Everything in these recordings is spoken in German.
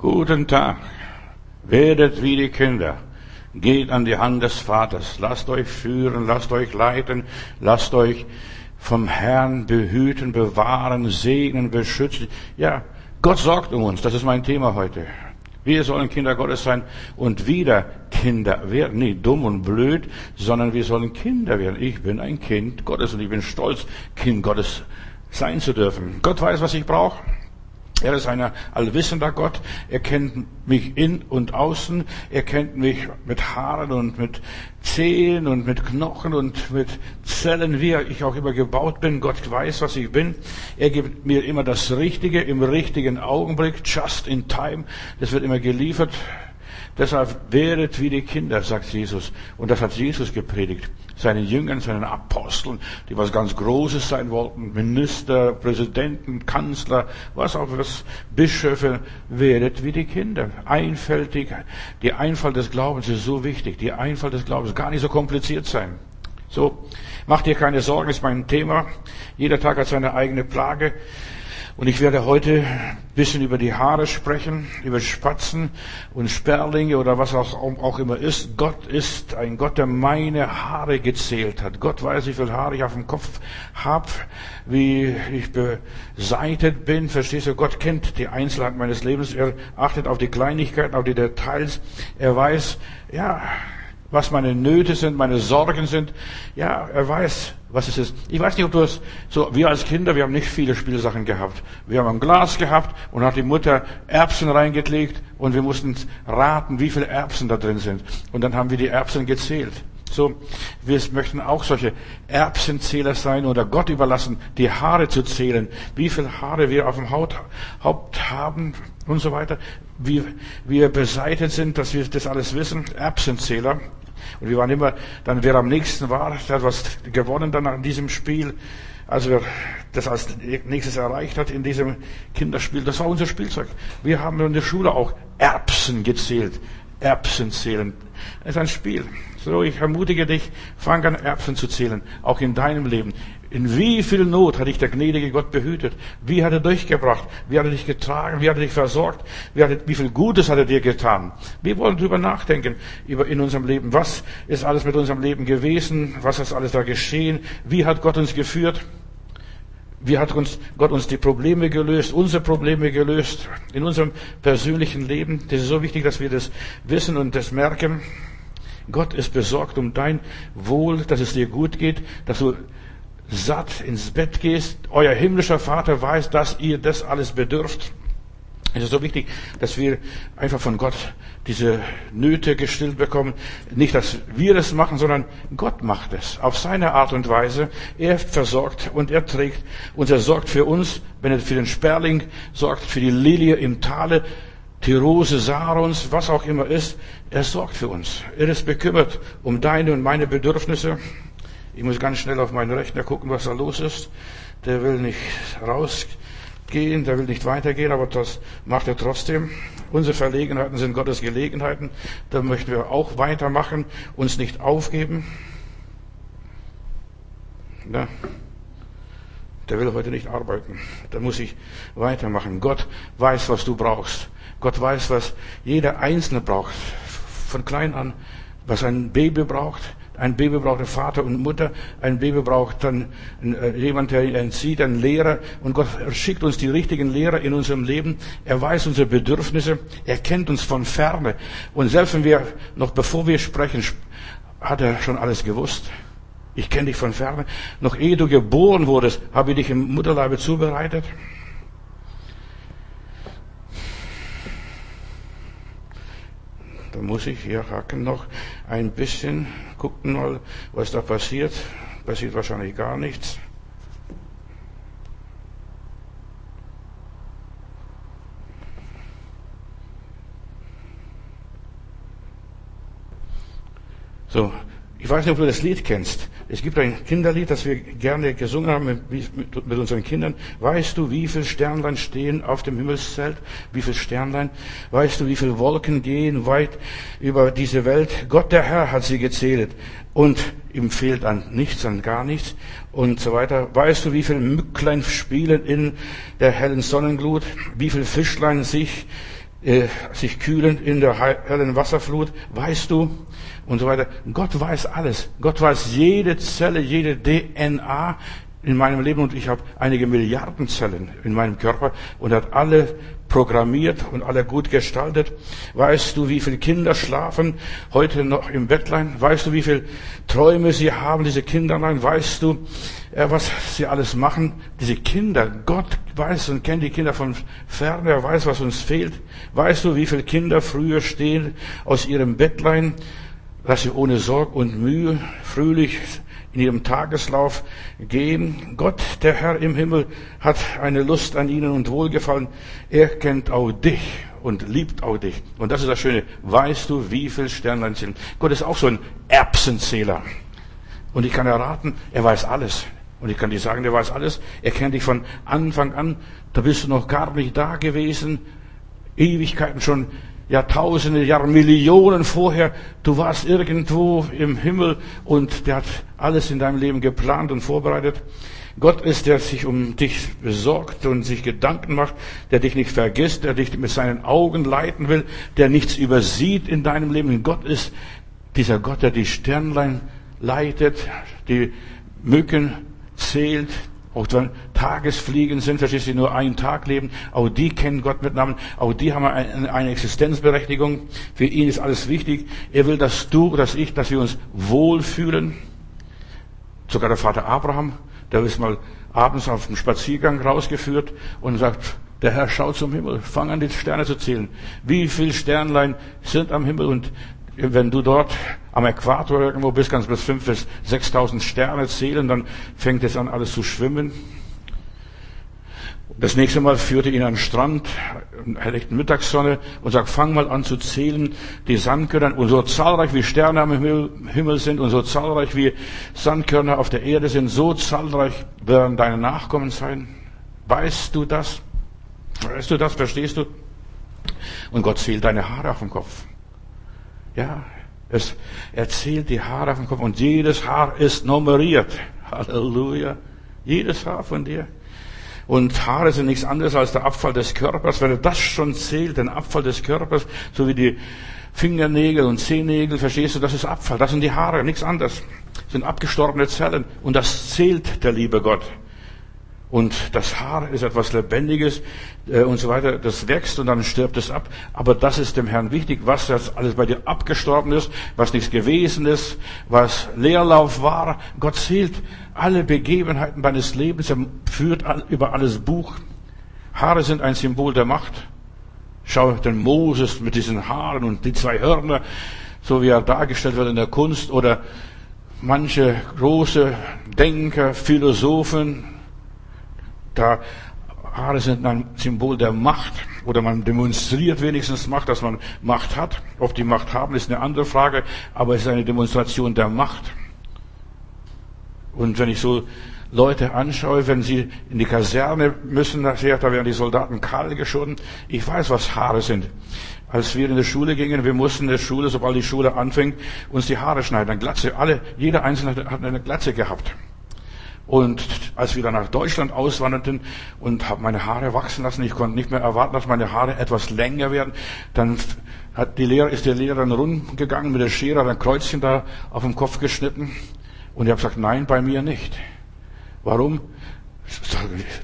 Guten Tag. Werdet wie die Kinder. Geht an die Hand des Vaters. Lasst euch führen, lasst euch leiten, lasst euch vom Herrn behüten, bewahren, segnen, beschützen. Ja, Gott sorgt um uns. Das ist mein Thema heute. Wir sollen Kinder Gottes sein und wieder Kinder werden. Nicht dumm und blöd, sondern wir sollen Kinder werden. Ich bin ein Kind Gottes und ich bin stolz, Kind Gottes sein zu dürfen. Gott weiß, was ich brauche. Er ist ein allwissender Gott. Er kennt mich in und außen. Er kennt mich mit Haaren und mit Zehen und mit Knochen und mit Zellen, wie ich auch immer gebaut bin. Gott weiß, was ich bin. Er gibt mir immer das Richtige im richtigen Augenblick, just in time. Das wird immer geliefert. Deshalb werdet wie die Kinder, sagt Jesus. Und das hat Jesus gepredigt. Seinen Jüngern, seinen Aposteln, die was ganz Großes sein wollten. Minister, Präsidenten, Kanzler, was auch was, Bischöfe, werdet wie die Kinder. Einfältig. Die Einfalt des Glaubens ist so wichtig. Die Einfalt des Glaubens gar nicht so kompliziert sein. So, macht dir keine Sorgen, ist mein Thema. Jeder Tag hat seine eigene Plage. Und ich werde heute ein bisschen über die Haare sprechen, über Spatzen und Sperlinge oder was auch, auch immer ist. Gott ist ein Gott, der meine Haare gezählt hat. Gott weiß, wie viele Haare ich auf dem Kopf habe, wie ich beseitet bin. Verstehst du? Gott kennt die Einzelheiten meines Lebens. Er achtet auf die Kleinigkeiten, auf die Details. Er weiß, ja, was meine Nöte sind, meine Sorgen sind. Ja, er weiß, was es ist. Ich weiß nicht, ob du es so, wir als Kinder, wir haben nicht viele Spielsachen gehabt. Wir haben ein Glas gehabt und hat die Mutter Erbsen reingelegt und wir mussten raten, wie viele Erbsen da drin sind. Und dann haben wir die Erbsen gezählt. So, wir möchten auch solche Erbsenzähler sein oder Gott überlassen, die Haare zu zählen, wie viele Haare wir auf dem Haut, Haupt haben und so weiter, wie wir beseitet sind, dass wir das alles wissen. Erbsenzähler. Und wir waren immer, dann wer am nächsten war, der hat was gewonnen dann an diesem Spiel. Also wer das als nächstes erreicht hat in diesem Kinderspiel, das war unser Spielzeug. Wir haben in der Schule auch Erbsen gezählt. Erbsen zählen. Das ist ein Spiel. So, ich ermutige dich, fang an Erbsen zu zählen, auch in deinem Leben. In wie viel Not hat dich der gnädige Gott behütet? Wie hat er durchgebracht? Wie hat er dich getragen? Wie hat er dich versorgt? Wie, er, wie viel Gutes hat er dir getan? Wir wollen darüber nachdenken, über in unserem Leben. Was ist alles mit unserem Leben gewesen? Was ist alles da geschehen? Wie hat Gott uns geführt? Wie hat uns, Gott uns die Probleme gelöst, unsere Probleme gelöst in unserem persönlichen Leben? Das ist so wichtig, dass wir das wissen und das merken. Gott ist besorgt um dein Wohl, dass es dir gut geht, dass du satt ins Bett gehst. Euer himmlischer Vater weiß, dass ihr das alles bedürft. Es ist so wichtig, dass wir einfach von Gott diese Nöte gestillt bekommen. Nicht, dass wir es machen, sondern Gott macht es. Auf seine Art und Weise. Er versorgt und er trägt und er sorgt für uns, wenn er für den Sperling sorgt, für die Lilie im Tale, die Rose Sarons, was auch immer ist. Er sorgt für uns. Er ist bekümmert um deine und meine Bedürfnisse. Ich muss ganz schnell auf meinen Rechner gucken, was da los ist. Der will nicht rausgehen, der will nicht weitergehen, aber das macht er trotzdem. Unsere Verlegenheiten sind Gottes Gelegenheiten. Da möchten wir auch weitermachen, uns nicht aufgeben. Ja. Der will heute nicht arbeiten. Da muss ich weitermachen. Gott weiß, was du brauchst. Gott weiß, was jeder Einzelne braucht. Von klein an, was ein Baby braucht, ein Baby braucht einen Vater und Mutter. Ein Baby braucht dann äh, jemand, der entzieht, einen Lehrer. Und Gott schickt uns die richtigen Lehrer in unserem Leben. Er weiß unsere Bedürfnisse. Er kennt uns von ferne. Und selbst wenn wir, noch bevor wir sprechen, hat er schon alles gewusst. Ich kenne dich von ferne. Noch ehe du geboren wurdest, habe ich dich im Mutterleibe zubereitet. Muss ich hier hacken noch ein bisschen. Gucken mal, was da passiert. Passiert wahrscheinlich gar nichts. So, ich weiß nicht, ob du das Lied kennst. Es gibt ein Kinderlied, das wir gerne gesungen haben mit, unseren Kindern. Weißt du, wie viele Sternlein stehen auf dem Himmelszelt? Wie viele Sternlein? Weißt du, wie viele Wolken gehen weit über diese Welt? Gott der Herr hat sie gezählt. Und ihm fehlt an nichts, an gar nichts und so weiter. Weißt du, wie viele Mücklein spielen in der hellen Sonnenglut? Wie viele Fischlein sich äh, sich kühlen in der hellen Wasserflut, weißt du, und so weiter. Gott weiß alles. Gott weiß jede Zelle, jede DNA in meinem Leben und ich habe einige Milliarden Zellen in meinem Körper und hat alle programmiert und alle gut gestaltet. Weißt du, wie viele Kinder schlafen heute noch im Bettlein? Weißt du, wie viele Träume sie haben, diese Kinderlein? Weißt du, äh, was sie alles machen? Diese Kinder, Gott weiß und kennt die Kinder von ferne, er weiß, was uns fehlt. Weißt du, wie viele Kinder früher stehen aus ihrem Bettlein, dass sie ohne Sorg und Mühe fröhlich in ihrem Tageslauf gehen. Gott, der Herr im Himmel, hat eine Lust an ihnen und Wohlgefallen. Er kennt auch dich und liebt auch dich. Und das ist das Schöne. Weißt du, wie viel Sternlein sind? Gott ist auch so ein Erbsenzähler. Und ich kann erraten, er weiß alles. Und ich kann dir sagen, er weiß alles. Er kennt dich von Anfang an. Da bist du noch gar nicht da gewesen. Ewigkeiten schon Jahrtausende, Jahre, Millionen vorher. Du warst irgendwo im Himmel und der hat alles in deinem Leben geplant und vorbereitet. Gott ist, der sich um dich besorgt und sich Gedanken macht, der dich nicht vergisst, der dich mit seinen Augen leiten will, der nichts übersieht in deinem Leben. Gott ist dieser Gott, der die Sternlein leitet, die Mücken zählt, auch wenn Tagesfliegen sind, verstehst du, nur einen Tag leben, auch die kennen Gott mit Namen, auch die haben eine, eine Existenzberechtigung. Für ihn ist alles wichtig. Er will, dass du, dass ich, dass wir uns wohlfühlen. Sogar der Vater Abraham, der ist mal abends auf dem Spaziergang rausgeführt und sagt, der Herr schaut zum Himmel, fang an die Sterne zu zählen. Wie viele Sternlein sind am Himmel und wenn du dort am Äquator irgendwo bist, kannst du bis fünf bis sechstausend Sterne zählen, dann fängt es an, alles zu schwimmen. Das nächste Mal führte ihn an den Strand, helllichten Mittagssonne und sagt, fang mal an zu zählen, die Sandkörner. Und so zahlreich wie Sterne am Himmel sind und so zahlreich wie Sandkörner auf der Erde sind, so zahlreich werden deine Nachkommen sein. Weißt du das? Weißt du das? Verstehst du? Und Gott zählt deine Haare auf dem Kopf. Ja, es erzählt die Haare auf dem Kopf und jedes Haar ist nummeriert. Halleluja. Jedes Haar von dir. Und Haare sind nichts anderes als der Abfall des Körpers. Wenn er das schon zählt, den Abfall des Körpers, so wie die Fingernägel und Zehennägel, verstehst du, das ist Abfall. Das sind die Haare, nichts anderes. Das sind abgestorbene Zellen. Und das zählt der liebe Gott. Und das Haar ist etwas Lebendiges äh, und so weiter. Das wächst und dann stirbt es ab. Aber das ist dem Herrn wichtig, was das alles bei dir abgestorben ist, was nichts gewesen ist, was Leerlauf war. Gott zählt alle Begebenheiten deines Lebens. Er führt über alles Buch. Haare sind ein Symbol der Macht. Schau den Moses mit diesen Haaren und die zwei Hörner, so wie er dargestellt wird in der Kunst oder manche große Denker, Philosophen, da Haare sind ein Symbol der Macht oder man demonstriert wenigstens Macht, dass man Macht hat. Ob die Macht haben, ist eine andere Frage, aber es ist eine Demonstration der Macht. Und wenn ich so Leute anschaue, wenn sie in die Kaserne müssen, nachher, da werden die Soldaten kahl geschoren. Ich weiß, was Haare sind. Als wir in die Schule gingen, wir mussten in der Schule, sobald die Schule anfängt, uns die Haare schneiden. Eine Glatze. Alle, jeder Einzelne hat eine Glatze gehabt. Und als wir dann nach Deutschland auswanderten und habe meine Haare wachsen lassen, ich konnte nicht mehr erwarten, dass meine Haare etwas länger werden, dann hat die Lehrer, ist der Lehrer dann rumgegangen mit der Schere, hat ein Kreuzchen da auf dem Kopf geschnitten. Und ich habe gesagt, nein, bei mir nicht. Warum?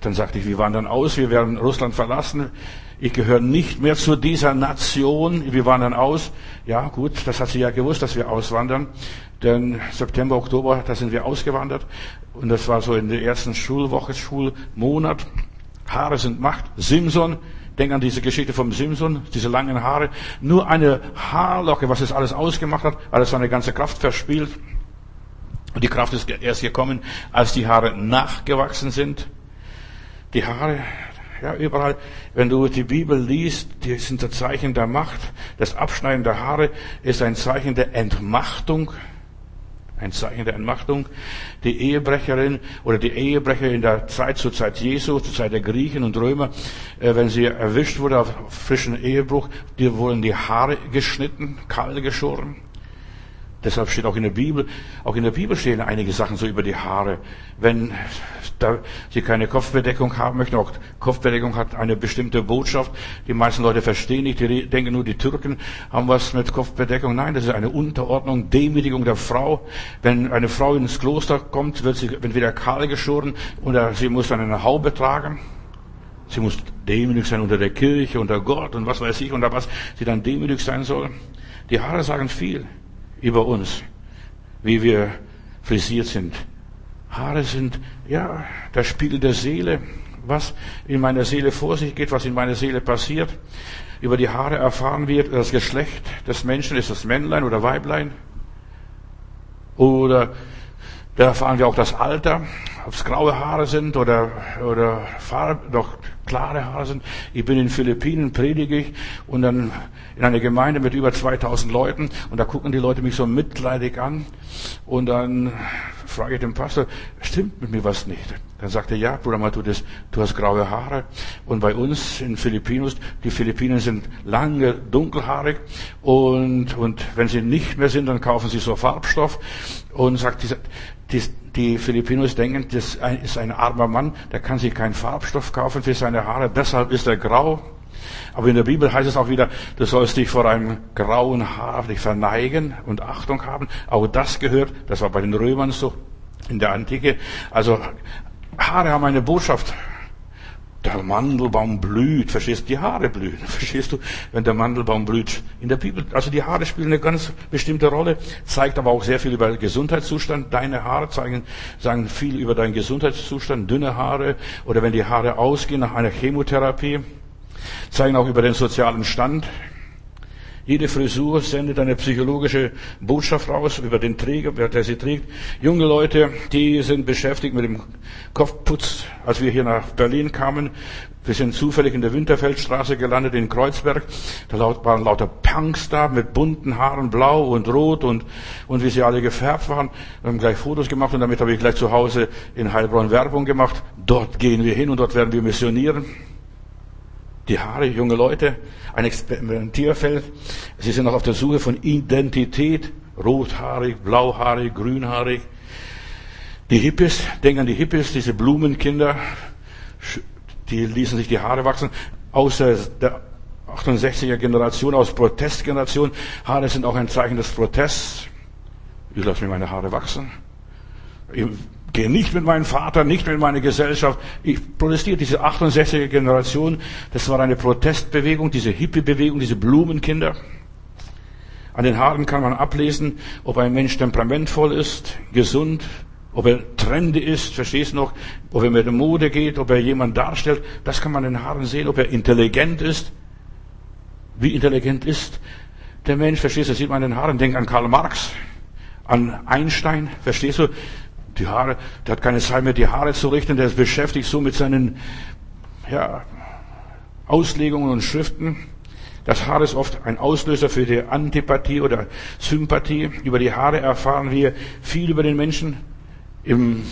Dann sagte ich, wir wandern aus, wir werden Russland verlassen. Ich gehöre nicht mehr zu dieser Nation. Wir wandern aus. Ja, gut, das hat sie ja gewusst, dass wir auswandern. Denn September, Oktober, da sind wir ausgewandert. Und das war so in der ersten Schulwoche, Schulmonat. Haare sind Macht. Simson, denk an diese Geschichte vom Simson, diese langen Haare. Nur eine Haarlocke, was es alles ausgemacht hat, alles seine ganze Kraft verspielt. Und die Kraft ist erst gekommen, als die Haare nachgewachsen sind. Die Haare, ja, überall, wenn du die Bibel liest, die sind das Zeichen der Macht. Das Abschneiden der Haare ist ein Zeichen der Entmachtung. Ein Zeichen der Entmachtung. Die Ehebrecherin oder die Ehebrecher in der Zeit zur Zeit Jesu, zur Zeit der Griechen und Römer, äh, wenn sie erwischt wurde auf frischen Ehebruch, die wurden die Haare geschnitten, kahl geschoren. Deshalb steht auch in der Bibel, auch in der Bibel stehen einige Sachen so über die Haare. Wenn sie keine Kopfbedeckung haben möchten, auch Kopfbedeckung hat eine bestimmte Botschaft. Die meisten Leute verstehen nicht, die denken nur, die Türken haben was mit Kopfbedeckung. Nein, das ist eine Unterordnung, Demütigung der Frau. Wenn eine Frau ins Kloster kommt, wird sie entweder kahl geschoren oder sie muss dann eine Haube tragen. Sie muss demütig sein unter der Kirche, unter Gott und was weiß ich, unter was sie dann demütig sein soll. Die Haare sagen viel über uns, wie wir frisiert sind. Haare sind, ja, der Spiegel der Seele, was in meiner Seele vor sich geht, was in meiner Seele passiert. Über die Haare erfahren wir das Geschlecht des Menschen, ist das Männlein oder Weiblein? Oder da erfahren wir auch das Alter, ob es graue Haare sind oder, oder Farbe, doch klare Haare sind. Ich bin in Philippinen, predige ich und dann in einer Gemeinde mit über 2000 Leuten und da gucken die Leute mich so mitleidig an und dann frage ich den Pastor, stimmt mit mir was nicht? Dann sagt er, ja, Bruder Matu, das, du hast graue Haare und bei uns in Philippinos, die Philippinen sind lange dunkelhaarig und, und wenn sie nicht mehr sind, dann kaufen sie so Farbstoff und sagt, die, die, die Filipinos denken, das ist ein armer Mann, der kann sich keinen Farbstoff kaufen für seine Haare, deshalb ist er grau. Aber in der Bibel heißt es auch wieder, du sollst dich vor einem grauen Haar dich verneigen und Achtung haben. Auch das gehört, das war bei den Römern so in der Antike. Also Haare haben eine Botschaft der Mandelbaum blüht, verstehst du? Die Haare blühen, verstehst du? Wenn der Mandelbaum blüht. In der Bibel, also die Haare spielen eine ganz bestimmte Rolle, zeigt aber auch sehr viel über den Gesundheitszustand. Deine Haare zeigen, sagen viel über deinen Gesundheitszustand, dünne Haare oder wenn die Haare ausgehen nach einer Chemotherapie, zeigen auch über den sozialen Stand. Jede Frisur sendet eine psychologische Botschaft raus über den Träger, wer der sie trägt. Junge Leute, die sind beschäftigt mit dem Kopfputz. Als wir hier nach Berlin kamen, wir sind zufällig in der Winterfeldstraße gelandet in Kreuzberg. Da waren lauter Punks da mit bunten Haaren, blau und rot und, und wie sie alle gefärbt waren. Wir haben gleich Fotos gemacht und damit habe ich gleich zu Hause in Heilbronn Werbung gemacht. Dort gehen wir hin und dort werden wir missionieren die Haare, junge Leute, ein Experimentierfeld. Sie sind noch auf der Suche von Identität, rothaarig, blauhaarig, grünhaarig. Die Hippies, denken an die Hippies, diese Blumenkinder, die ließen sich die Haare wachsen. Außer der 68er Generation, aus Protestgeneration. Haare sind auch ein Zeichen des Protests. Ich lasse mir meine Haare wachsen gehe nicht mit meinem Vater, nicht mit meiner Gesellschaft. Ich protestiere. Diese 68er Generation, das war eine Protestbewegung, diese Hippie-Bewegung, diese Blumenkinder. An den Haaren kann man ablesen, ob ein Mensch temperamentvoll ist, gesund, ob er trendy ist, verstehst du noch, ob er mit der Mode geht, ob er jemand darstellt. Das kann man an den Haaren sehen, ob er intelligent ist. Wie intelligent ist der Mensch, verstehst du, das sieht man an den Haaren. Denk an Karl Marx, an Einstein, verstehst du, die Haare, der hat keine Zeit mehr, die Haare zu richten, der ist beschäftigt so mit seinen, ja, Auslegungen und Schriften. Das Haar ist oft ein Auslöser für die Antipathie oder Sympathie. Über die Haare erfahren wir viel über den Menschen. Im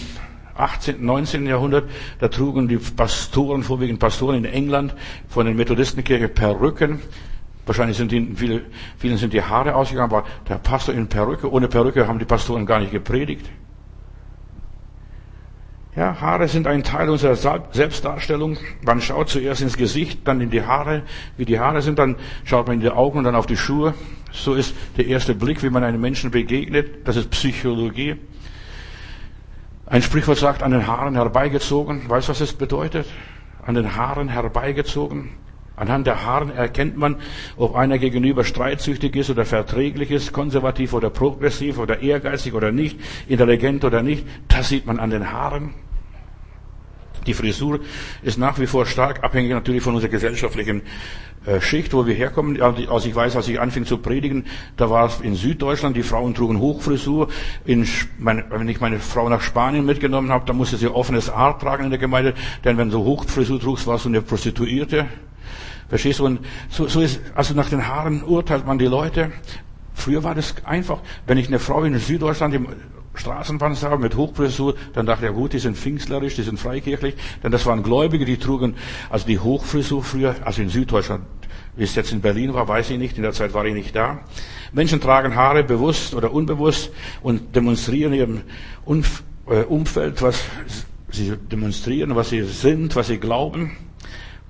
18., 19. Jahrhundert, da trugen die Pastoren, vorwiegend Pastoren in England von den Methodistenkirche Perücken. Wahrscheinlich sind ihnen viele, vielen sind die Haare ausgegangen, aber der Pastor in Perücke, ohne Perücke haben die Pastoren gar nicht gepredigt. Ja, Haare sind ein Teil unserer Selbstdarstellung. Man schaut zuerst ins Gesicht, dann in die Haare. Wie die Haare sind, dann schaut man in die Augen und dann auf die Schuhe. So ist der erste Blick, wie man einem Menschen begegnet. Das ist Psychologie. Ein Sprichwort sagt, an den Haaren herbeigezogen. Weißt du, was es bedeutet? An den Haaren herbeigezogen. Anhand der Haaren erkennt man, ob einer gegenüber streitsüchtig ist oder verträglich ist, konservativ oder progressiv oder ehrgeizig oder nicht, intelligent oder nicht. Das sieht man an den Haaren. Die Frisur ist nach wie vor stark abhängig natürlich von unserer gesellschaftlichen äh, Schicht, wo wir herkommen. Also ich weiß, als ich anfing zu predigen, da war es in Süddeutschland, die Frauen trugen Hochfrisur. In, wenn ich meine Frau nach Spanien mitgenommen habe, da musste sie offenes Haar tragen in der Gemeinde, denn wenn du Hochfrisur trugst, warst du eine Prostituierte. Verstehst du? Und so, so ist, also nach den Haaren urteilt man die Leute. Früher war das einfach. Wenn ich eine Frau in Süddeutschland sah mit Hochfrisur, dann dachte ja gut, die sind pfingstlerisch, die sind freikirchlich. Denn das waren Gläubige, die trugen, also die Hochfrisur früher, also in Süddeutschland, Wie es jetzt in Berlin war, weiß ich nicht. In der Zeit war ich nicht da. Menschen tragen Haare bewusst oder unbewusst und demonstrieren ihrem äh, Umfeld, was sie demonstrieren, was sie sind, was sie glauben.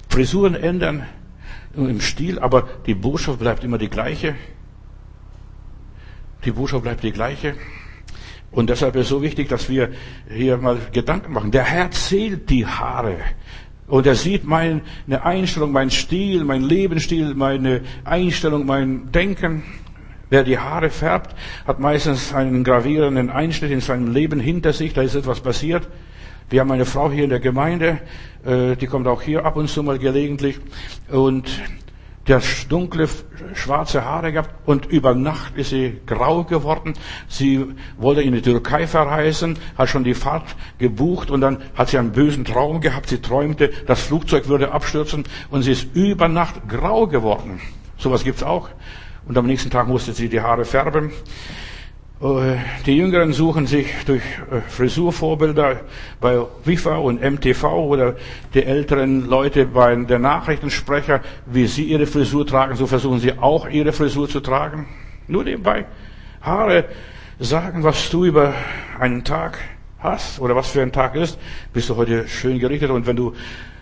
Frisuren ändern im Stil, aber die Botschaft bleibt immer die gleiche. Die Botschaft bleibt die gleiche. Und deshalb ist es so wichtig, dass wir hier mal Gedanken machen. Der Herr zählt die Haare. Und er sieht meine Einstellung, mein Stil, mein Lebensstil, meine Einstellung, mein Denken. Wer die Haare färbt, hat meistens einen gravierenden Einschnitt in seinem Leben hinter sich. Da ist etwas passiert. Wir haben eine Frau hier in der Gemeinde, äh, die kommt auch hier ab und zu mal gelegentlich. Und der dunkle, schwarze Haare gehabt und über Nacht ist sie grau geworden. Sie wollte in die Türkei verreisen, hat schon die Fahrt gebucht und dann hat sie einen bösen Traum gehabt. Sie träumte, das Flugzeug würde abstürzen und sie ist über Nacht grau geworden. Sowas gibt's auch. Und am nächsten Tag musste sie die Haare färben. Äh, die Jüngeren suchen sich durch äh, Frisurvorbilder bei WIFA und MTV oder die älteren Leute bei der Nachrichtensprecher, wie sie ihre Frisur tragen, so versuchen sie auch ihre Frisur zu tragen. Nur nebenbei. Haare sagen, was du über einen Tag hast oder was für ein Tag ist. Bist du heute schön gerichtet und wenn du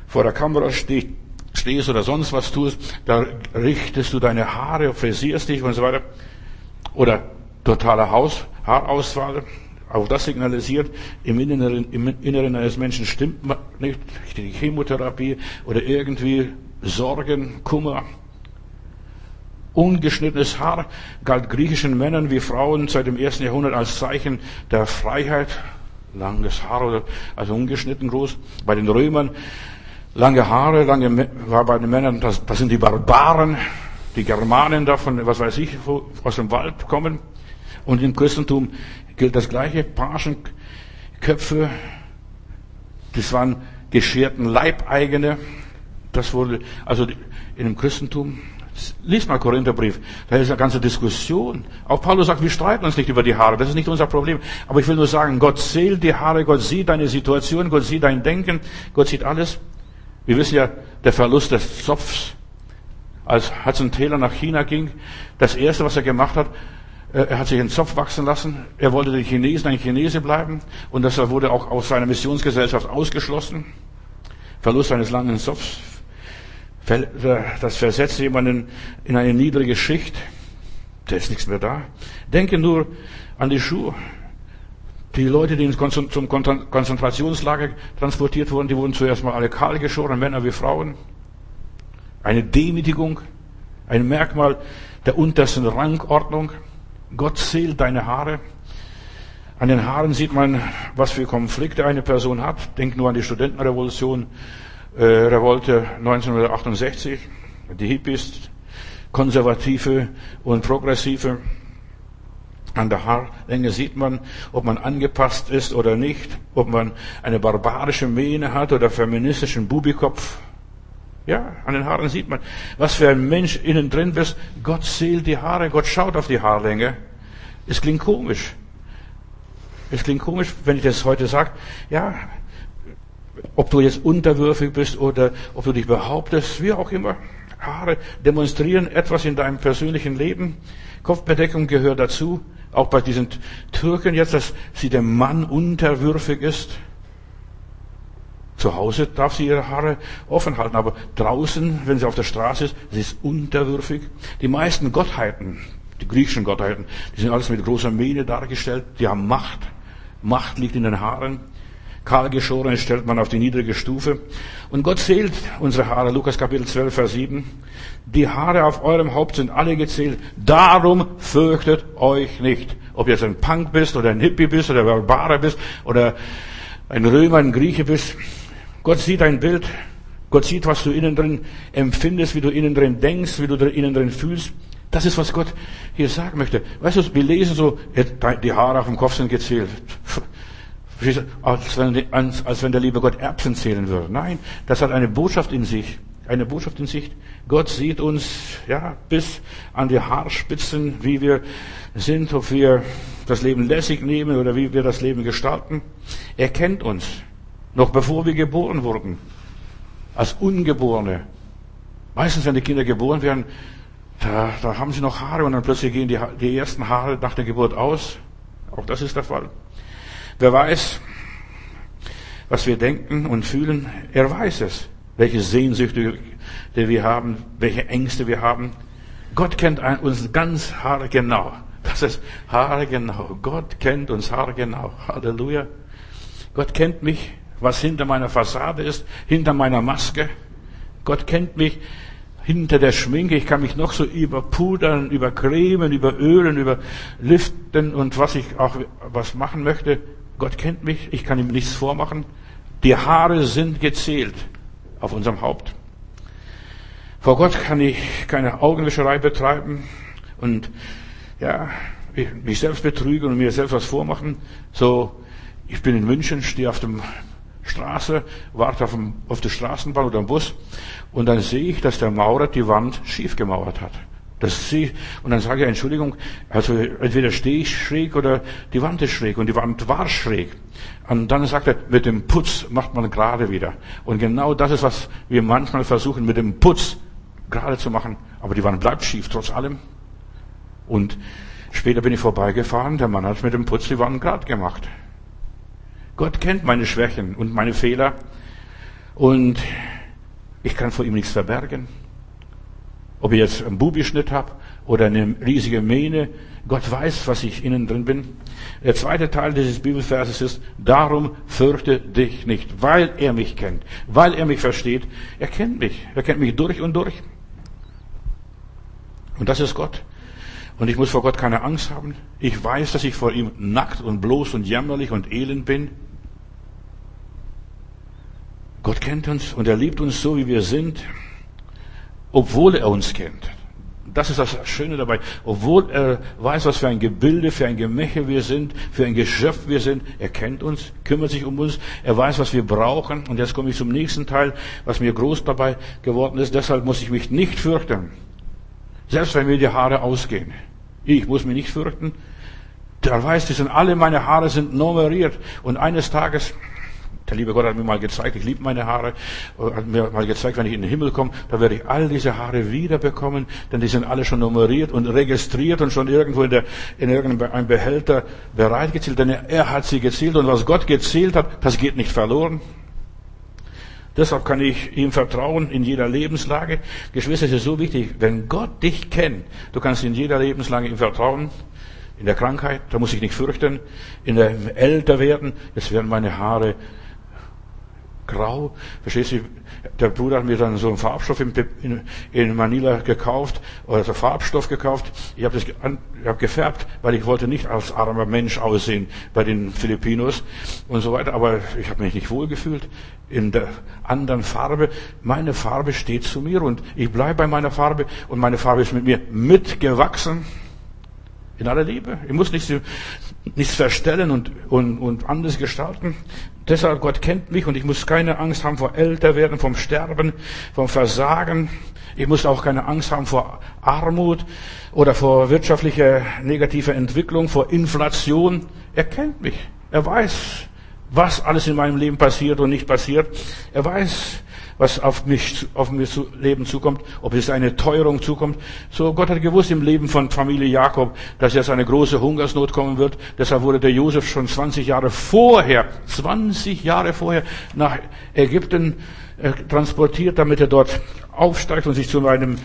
vor der Kamera stehst, stehst oder sonst was tust, da richtest du deine Haare, frisierst dich und so weiter. Oder totale Haus, Haarausfall. Auch das signalisiert, im Inneren, im Inneren eines Menschen stimmt nicht die Chemotherapie oder irgendwie Sorgen, Kummer. Ungeschnittenes Haar galt griechischen Männern wie Frauen seit dem ersten Jahrhundert als Zeichen der Freiheit. Langes Haar oder also ungeschnitten groß. Bei den Römern lange Haare, lange war bei den Männern, das, das sind die Barbaren, die Germanen davon, was weiß ich, aus dem Wald kommen. Und im Christentum gilt das gleiche. Pagenköpfe, das waren gescherten Leibeigene. Das wurde, also in dem Christentum, lies mal Korintherbrief, da ist eine ganze Diskussion. Auch Paulus sagt, wir streiten uns nicht über die Haare, das ist nicht unser Problem. Aber ich will nur sagen, Gott zählt die Haare, Gott sieht deine Situation, Gott sieht dein Denken, Gott sieht alles. Wir wissen ja, der Verlust des Zopfs, als Hudson Taylor nach China ging, das erste, was er gemacht hat, er hat sich einen Zopf wachsen lassen. Er wollte den Chinesen ein Chinese bleiben. Und das wurde auch aus seiner Missionsgesellschaft ausgeschlossen. Verlust eines langen Zopfs. Das versetzt jemanden in eine niedrige Schicht. Da ist nichts mehr da. Denke nur an die Schuhe. Die Leute, die zum Konzentrationslager transportiert wurden, die wurden zuerst mal alle kahl geschoren, Männer wie Frauen. Eine Demütigung, ein Merkmal der untersten Rangordnung. Gott zählt deine Haare. An den Haaren sieht man, was für Konflikte eine Person hat. Denk nur an die Studentenrevolution, äh, Revolte 1968. Die Hippies, Konservative und Progressive. An der Haarlänge sieht man, ob man angepasst ist oder nicht, ob man eine barbarische Mähne hat oder feministischen Bubikopf. Ja, an den Haaren sieht man, was für ein Mensch innen drin bist. Gott zählt die Haare, Gott schaut auf die Haarlänge. Es klingt komisch. Es klingt komisch, wenn ich das heute sage. Ja, ob du jetzt unterwürfig bist oder ob du dich behauptest, wie auch immer. Haare demonstrieren etwas in deinem persönlichen Leben. Kopfbedeckung gehört dazu. Auch bei diesen Türken jetzt, dass sie dem Mann unterwürfig ist. Zu Hause darf sie ihre Haare offen halten, aber draußen, wenn sie auf der Straße ist, sie ist unterwürfig. Die meisten Gottheiten, die griechischen Gottheiten, die sind alles mit großer Mähne dargestellt, die haben Macht. Macht liegt in den Haaren. Kahlgeschorene stellt man auf die niedrige Stufe. Und Gott zählt unsere Haare. Lukas Kapitel 12, Vers 7. Die Haare auf eurem Haupt sind alle gezählt. Darum fürchtet euch nicht. Ob jetzt ein Punk bist oder ein Hippie bist oder ein Barbarer bist oder ein Römer, ein Grieche bist. Gott sieht dein Bild. Gott sieht, was du innen drin empfindest, wie du innen drin denkst, wie du innen drin fühlst. Das ist, was Gott hier sagen möchte. Weißt du, wir lesen so, die Haare auf dem Kopf sind gezählt. Als wenn, als wenn der liebe Gott Erbsen zählen würde. Nein, das hat eine Botschaft in sich. Eine Botschaft in sich. Gott sieht uns, ja, bis an die Haarspitzen, wie wir sind, ob wir das Leben lässig nehmen oder wie wir das Leben gestalten. Er kennt uns. Noch bevor wir geboren wurden. Als Ungeborene. Meistens, wenn die Kinder geboren werden, da, da haben sie noch Haare und dann plötzlich gehen die, die ersten Haare nach der Geburt aus. Auch das ist der Fall. Wer weiß, was wir denken und fühlen, er weiß es. Welche Sehnsüchte wir haben, welche Ängste wir haben. Gott kennt uns ganz haargenau. Das ist haargenau. Gott kennt uns haargenau. Halleluja. Gott kennt mich, was hinter meiner Fassade ist, hinter meiner Maske. Gott kennt mich hinter der Schminke. Ich kann mich noch so überpudern, übercremen, überölen, überliften und was ich auch was machen möchte. Gott kennt mich. Ich kann ihm nichts vormachen. Die Haare sind gezählt auf unserem Haupt. Vor Gott kann ich keine Augenwischerei betreiben und ja, mich selbst betrügen und mir selbst was vormachen. So, ich bin in München, stehe auf dem Straße, warte auf, dem, auf die Straßenbahn oder am Bus und dann sehe ich, dass der Maurer die Wand schief gemauert hat. Das sehe ich, und dann sage ich, Entschuldigung, also entweder stehe ich schräg oder die Wand ist schräg und die Wand war schräg. Und dann sagt er, mit dem Putz macht man gerade wieder. Und genau das ist, was wir manchmal versuchen, mit dem Putz gerade zu machen. Aber die Wand bleibt schief, trotz allem. Und später bin ich vorbeigefahren, der Mann hat mit dem Putz die Wand gerade gemacht. Gott kennt meine Schwächen und meine Fehler. Und ich kann vor ihm nichts verbergen. Ob ich jetzt einen Bubischnitt habe oder eine riesige Mähne, Gott weiß, was ich innen drin bin. Der zweite Teil dieses Bibelverses ist, darum fürchte dich nicht, weil er mich kennt, weil er mich versteht. Er kennt mich, er kennt mich durch und durch. Und das ist Gott. Und ich muss vor Gott keine Angst haben. Ich weiß, dass ich vor ihm nackt und bloß und jämmerlich und elend bin. Gott kennt uns und er liebt uns so, wie wir sind, obwohl er uns kennt. Das ist das Schöne dabei. Obwohl er weiß, was für ein Gebilde, für ein Gemäche wir sind, für ein Geschöpf wir sind, er kennt uns, kümmert sich um uns, er weiß, was wir brauchen. Und jetzt komme ich zum nächsten Teil, was mir groß dabei geworden ist. Deshalb muss ich mich nicht fürchten. Selbst wenn mir die Haare ausgehen. Ich muss mich nicht fürchten. Der weiß, die sind alle meine Haare sind nummeriert. Und eines Tages der liebe Gott hat mir mal gezeigt, ich liebe meine Haare, hat mir mal gezeigt, wenn ich in den Himmel komme, da werde ich all diese Haare wiederbekommen, denn die sind alle schon nummeriert und registriert und schon irgendwo in, der, in irgendeinem Behälter bereitgezählt, denn er hat sie gezählt und was Gott gezählt hat, das geht nicht verloren. Deshalb kann ich ihm vertrauen in jeder Lebenslage. Geschwister, es ist so wichtig, wenn Gott dich kennt, du kannst in jeder Lebenslage ihm vertrauen. In der Krankheit, da muss ich nicht fürchten. In der Älterwerden, es werden meine Haare grau. Verstehst du? Der Bruder hat mir dann so einen Farbstoff in, in, in Manila gekauft, oder so Farbstoff gekauft. Ich habe das ich hab gefärbt, weil ich wollte nicht als armer Mensch aussehen bei den Filipinos und so weiter. Aber ich habe mich nicht wohlgefühlt in der anderen Farbe. Meine Farbe steht zu mir und ich bleibe bei meiner Farbe und meine Farbe ist mit mir mitgewachsen. In aller Liebe. Ich muss nichts, nichts verstellen und, und, und anders gestalten. Deshalb, Gott kennt mich und ich muss keine Angst haben vor Älterwerden, vom Sterben, vom Versagen. Ich muss auch keine Angst haben vor Armut oder vor wirtschaftlicher negativer Entwicklung, vor Inflation. Er kennt mich. Er weiß, was alles in meinem Leben passiert und nicht passiert. Er weiß, was auf mich, auf mir zu Leben zukommt, ob es eine Teuerung zukommt. So, Gott hat gewusst im Leben von Familie Jakob, dass jetzt eine große Hungersnot kommen wird. Deshalb wurde der Josef schon 20 Jahre vorher, 20 Jahre vorher nach Ägypten äh, transportiert, damit er dort aufsteigt und sich zu einem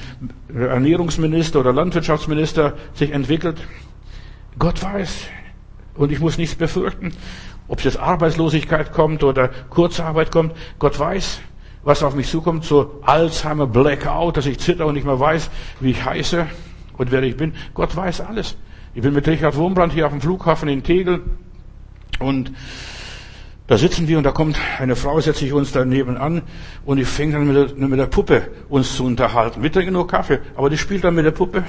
Ernährungsminister oder Landwirtschaftsminister sich entwickelt. Gott weiß. Und ich muss nichts befürchten. Ob es jetzt Arbeitslosigkeit kommt oder Kurzarbeit kommt, Gott weiß was auf mich zukommt, so Alzheimer, Blackout, dass ich zitter und nicht mehr weiß, wie ich heiße und wer ich bin. Gott weiß alles. Ich bin mit Richard Wurmbrand hier auf dem Flughafen in Tegel und da sitzen wir und da kommt eine Frau, setzt sich uns daneben an und die fängt dann mit der, mit der Puppe uns zu unterhalten. Wir trinken nur Kaffee, aber die spielt dann mit der Puppe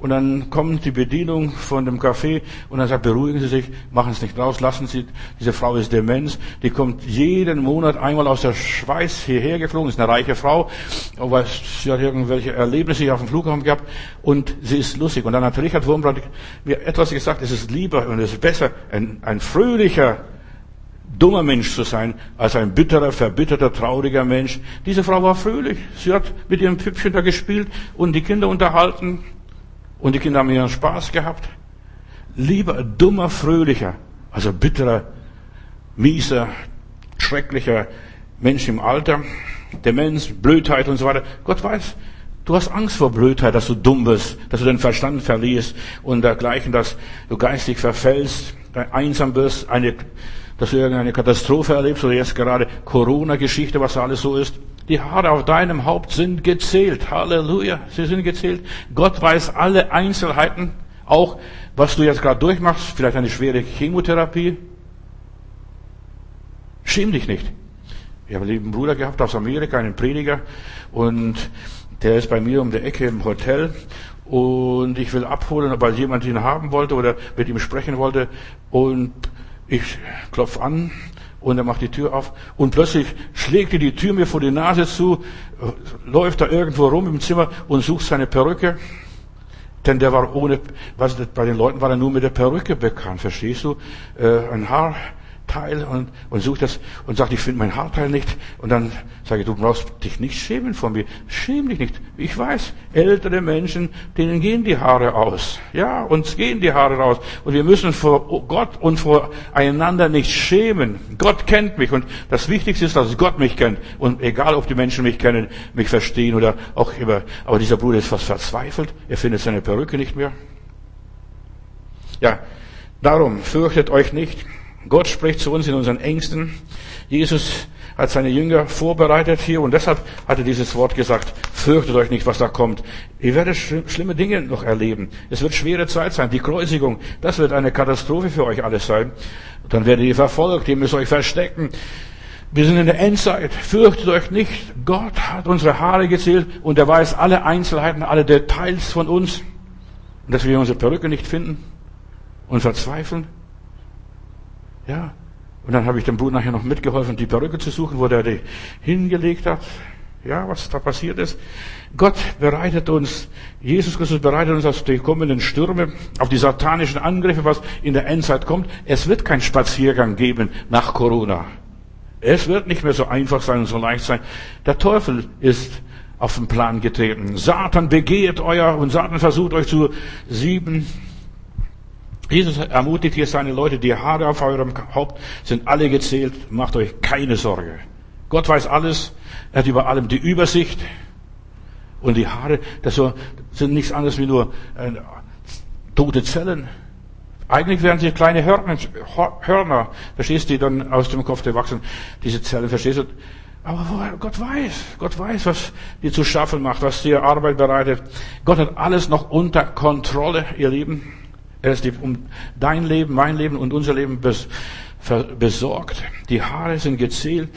und dann kommt die Bedienung von dem Café und dann sagt, beruhigen Sie sich, machen es nicht raus, lassen Sie, diese Frau ist Demenz, die kommt jeden Monat einmal aus der Schweiz hierher geflogen, ist eine reiche Frau, aber sie hat irgendwelche Erlebnisse hier auf dem Flughafen gehabt und sie ist lustig. Und dann hat Richard Wurmbrand mir etwas gesagt, es ist lieber und es ist besser, ein, ein fröhlicher dummer Mensch zu sein, als ein bitterer, verbitterter, trauriger Mensch. Diese Frau war fröhlich. Sie hat mit ihrem Püppchen da gespielt und die Kinder unterhalten. Und die Kinder haben ihren Spaß gehabt. Lieber dummer, fröhlicher, also bitterer, mieser, schrecklicher Mensch im Alter, Demenz, Blödheit und so weiter. Gott weiß, du hast Angst vor Blödheit, dass du dumm bist, dass du den Verstand verlierst und dergleichen, dass du geistig verfällst, einsam bist, eine, dass du irgendeine Katastrophe erlebst oder jetzt gerade Corona-Geschichte, was alles so ist. Die Haare auf deinem Haupt sind gezählt. Halleluja. Sie sind gezählt. Gott weiß alle Einzelheiten. Auch was du jetzt gerade durchmachst. Vielleicht eine schwere Chemotherapie. Schäm dich nicht. Ich habe einen lieben Bruder gehabt aus Amerika, einen Prediger. Und der ist bei mir um die Ecke im Hotel. Und ich will abholen, weil jemand ihn haben wollte oder mit ihm sprechen wollte. Und ich klopfe an und er macht die Tür auf und plötzlich schlägt er die Tür mir vor die Nase zu, läuft da irgendwo rum im Zimmer und sucht seine Perücke. Denn der war ohne, was, bei den Leuten war er nur mit der Perücke bekannt, verstehst du? Äh, ein Haar, Haarteil und, und sucht das und sagt, ich finde mein Haarteil nicht. Und dann sage ich, du brauchst dich nicht schämen von mir. Schäm dich nicht. Ich weiß, ältere Menschen, denen gehen die Haare aus. Ja, uns gehen die Haare raus. Und wir müssen vor Gott und vor einander nicht schämen. Gott kennt mich und das Wichtigste ist, dass Gott mich kennt. Und egal, ob die Menschen mich kennen, mich verstehen oder auch immer. Aber dieser Bruder ist fast verzweifelt. Er findet seine Perücke nicht mehr. Ja, darum fürchtet euch nicht. Gott spricht zu uns in unseren Ängsten. Jesus hat seine Jünger vorbereitet hier und deshalb hat er dieses Wort gesagt, fürchtet euch nicht, was da kommt. Ihr werdet schlimme Dinge noch erleben. Es wird schwere Zeit sein. Die Kreuzigung, das wird eine Katastrophe für euch alles sein. Dann werdet ihr verfolgt, ihr müsst euch verstecken. Wir sind in der Endzeit. Fürchtet euch nicht. Gott hat unsere Haare gezählt und er weiß alle Einzelheiten, alle Details von uns. Dass wir unsere Perücke nicht finden und verzweifeln. Ja. Und dann habe ich dem Bruder nachher noch mitgeholfen, die Perücke zu suchen, wo der die hingelegt hat. Ja, was da passiert ist. Gott bereitet uns, Jesus Christus bereitet uns auf die kommenden Stürme, auf die satanischen Angriffe, was in der Endzeit kommt. Es wird kein Spaziergang geben nach Corona. Es wird nicht mehr so einfach sein und so leicht sein. Der Teufel ist auf den Plan getreten. Satan begehrt euer und Satan versucht euch zu sieben Jesus ermutigt hier seine Leute, die Haare auf eurem Haupt sind alle gezählt, macht euch keine Sorge. Gott weiß alles, er hat über allem die Übersicht. Und die Haare, das sind nichts anderes wie nur äh, tote Zellen. Eigentlich wären sie kleine Hörner, Hörner, verstehst du, die dann aus dem Kopf wachsen, diese Zellen, verstehst du? Aber Gott weiß, Gott weiß, was dir zu schaffen macht, was dir Arbeit bereitet. Gott hat alles noch unter Kontrolle, ihr Lieben. Er ist um dein Leben, mein Leben und unser Leben besorgt. Die Haare sind gezählt.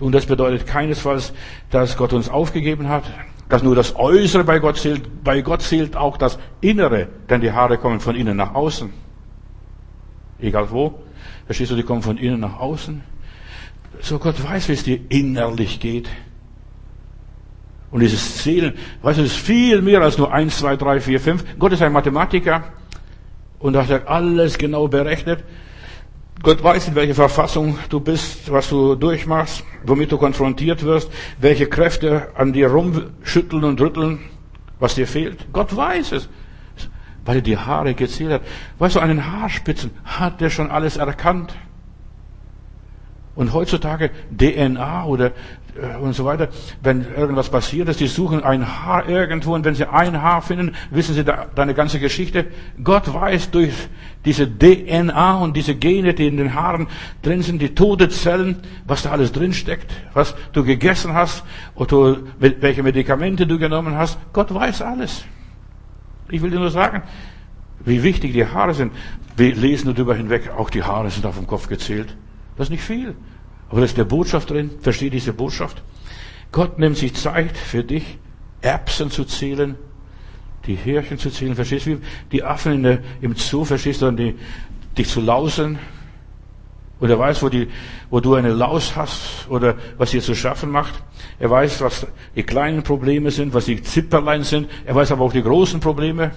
Und das bedeutet keinesfalls, dass Gott uns aufgegeben hat, dass nur das Äußere bei Gott zählt. Bei Gott zählt auch das Innere, denn die Haare kommen von innen nach außen. Egal wo. Verstehst du, die kommen von innen nach außen. So Gott weiß, wie es dir innerlich geht. Und dieses Zählen, weißt du, ist viel mehr als nur eins, zwei, drei, vier, fünf. Gott ist ein Mathematiker. Und da hat er alles genau berechnet. Gott weiß, in welcher Verfassung du bist, was du durchmachst, womit du konfrontiert wirst, welche Kräfte an dir rumschütteln und rütteln, was dir fehlt. Gott weiß es, weil er die Haare gezählt hat. Weißt du, an den Haarspitzen hat er schon alles erkannt. Und heutzutage DNA oder und so weiter, wenn irgendwas passiert ist, die suchen ein Haar irgendwo und wenn sie ein Haar finden, wissen sie da, deine ganze Geschichte. Gott weiß durch diese DNA und diese Gene, die in den Haaren drin sind, die tote Zellen, was da alles drin steckt, was du gegessen hast oder welche Medikamente du genommen hast. Gott weiß alles. Ich will dir nur sagen, wie wichtig die Haare sind. Wir lesen darüber hinweg, auch die Haare sind auf dem Kopf gezählt. Das ist nicht viel. Aber da ist der Botschaft drin. Versteht diese Botschaft? Gott nimmt sich Zeit für dich, Erbsen zu zählen, die Härchen zu zählen. Verstehst du? Die Affen der, im Zoo, verstehst du, die, dich zu lausen. Und er weiß, wo, die, wo du eine Laus hast oder was dir zu schaffen macht. Er weiß, was die kleinen Probleme sind, was die Zipperlein sind. Er weiß aber auch die großen Probleme.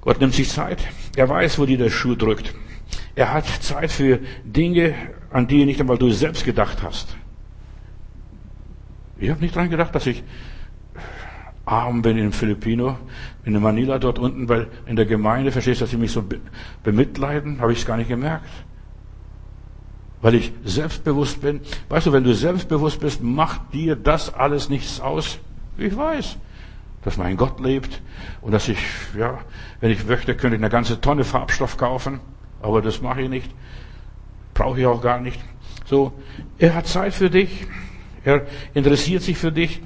Gott nimmt sich Zeit. Er weiß, wo dir der Schuh drückt. Er hat Zeit für Dinge, an die nicht einmal du selbst gedacht hast. Ich habe nicht dran gedacht, dass ich arm bin in Filipino, in Manila dort unten, weil in der Gemeinde, verstehst du, dass sie mich so bemitleiden, habe ich es gar nicht gemerkt. Weil ich selbstbewusst bin. Weißt du, wenn du selbstbewusst bist, macht dir das alles nichts aus. Ich weiß, dass mein Gott lebt und dass ich, ja, wenn ich möchte, könnte ich eine ganze Tonne Farbstoff kaufen, aber das mache ich nicht. Brauche ich auch gar nicht. So, er hat Zeit für dich. Er interessiert sich für dich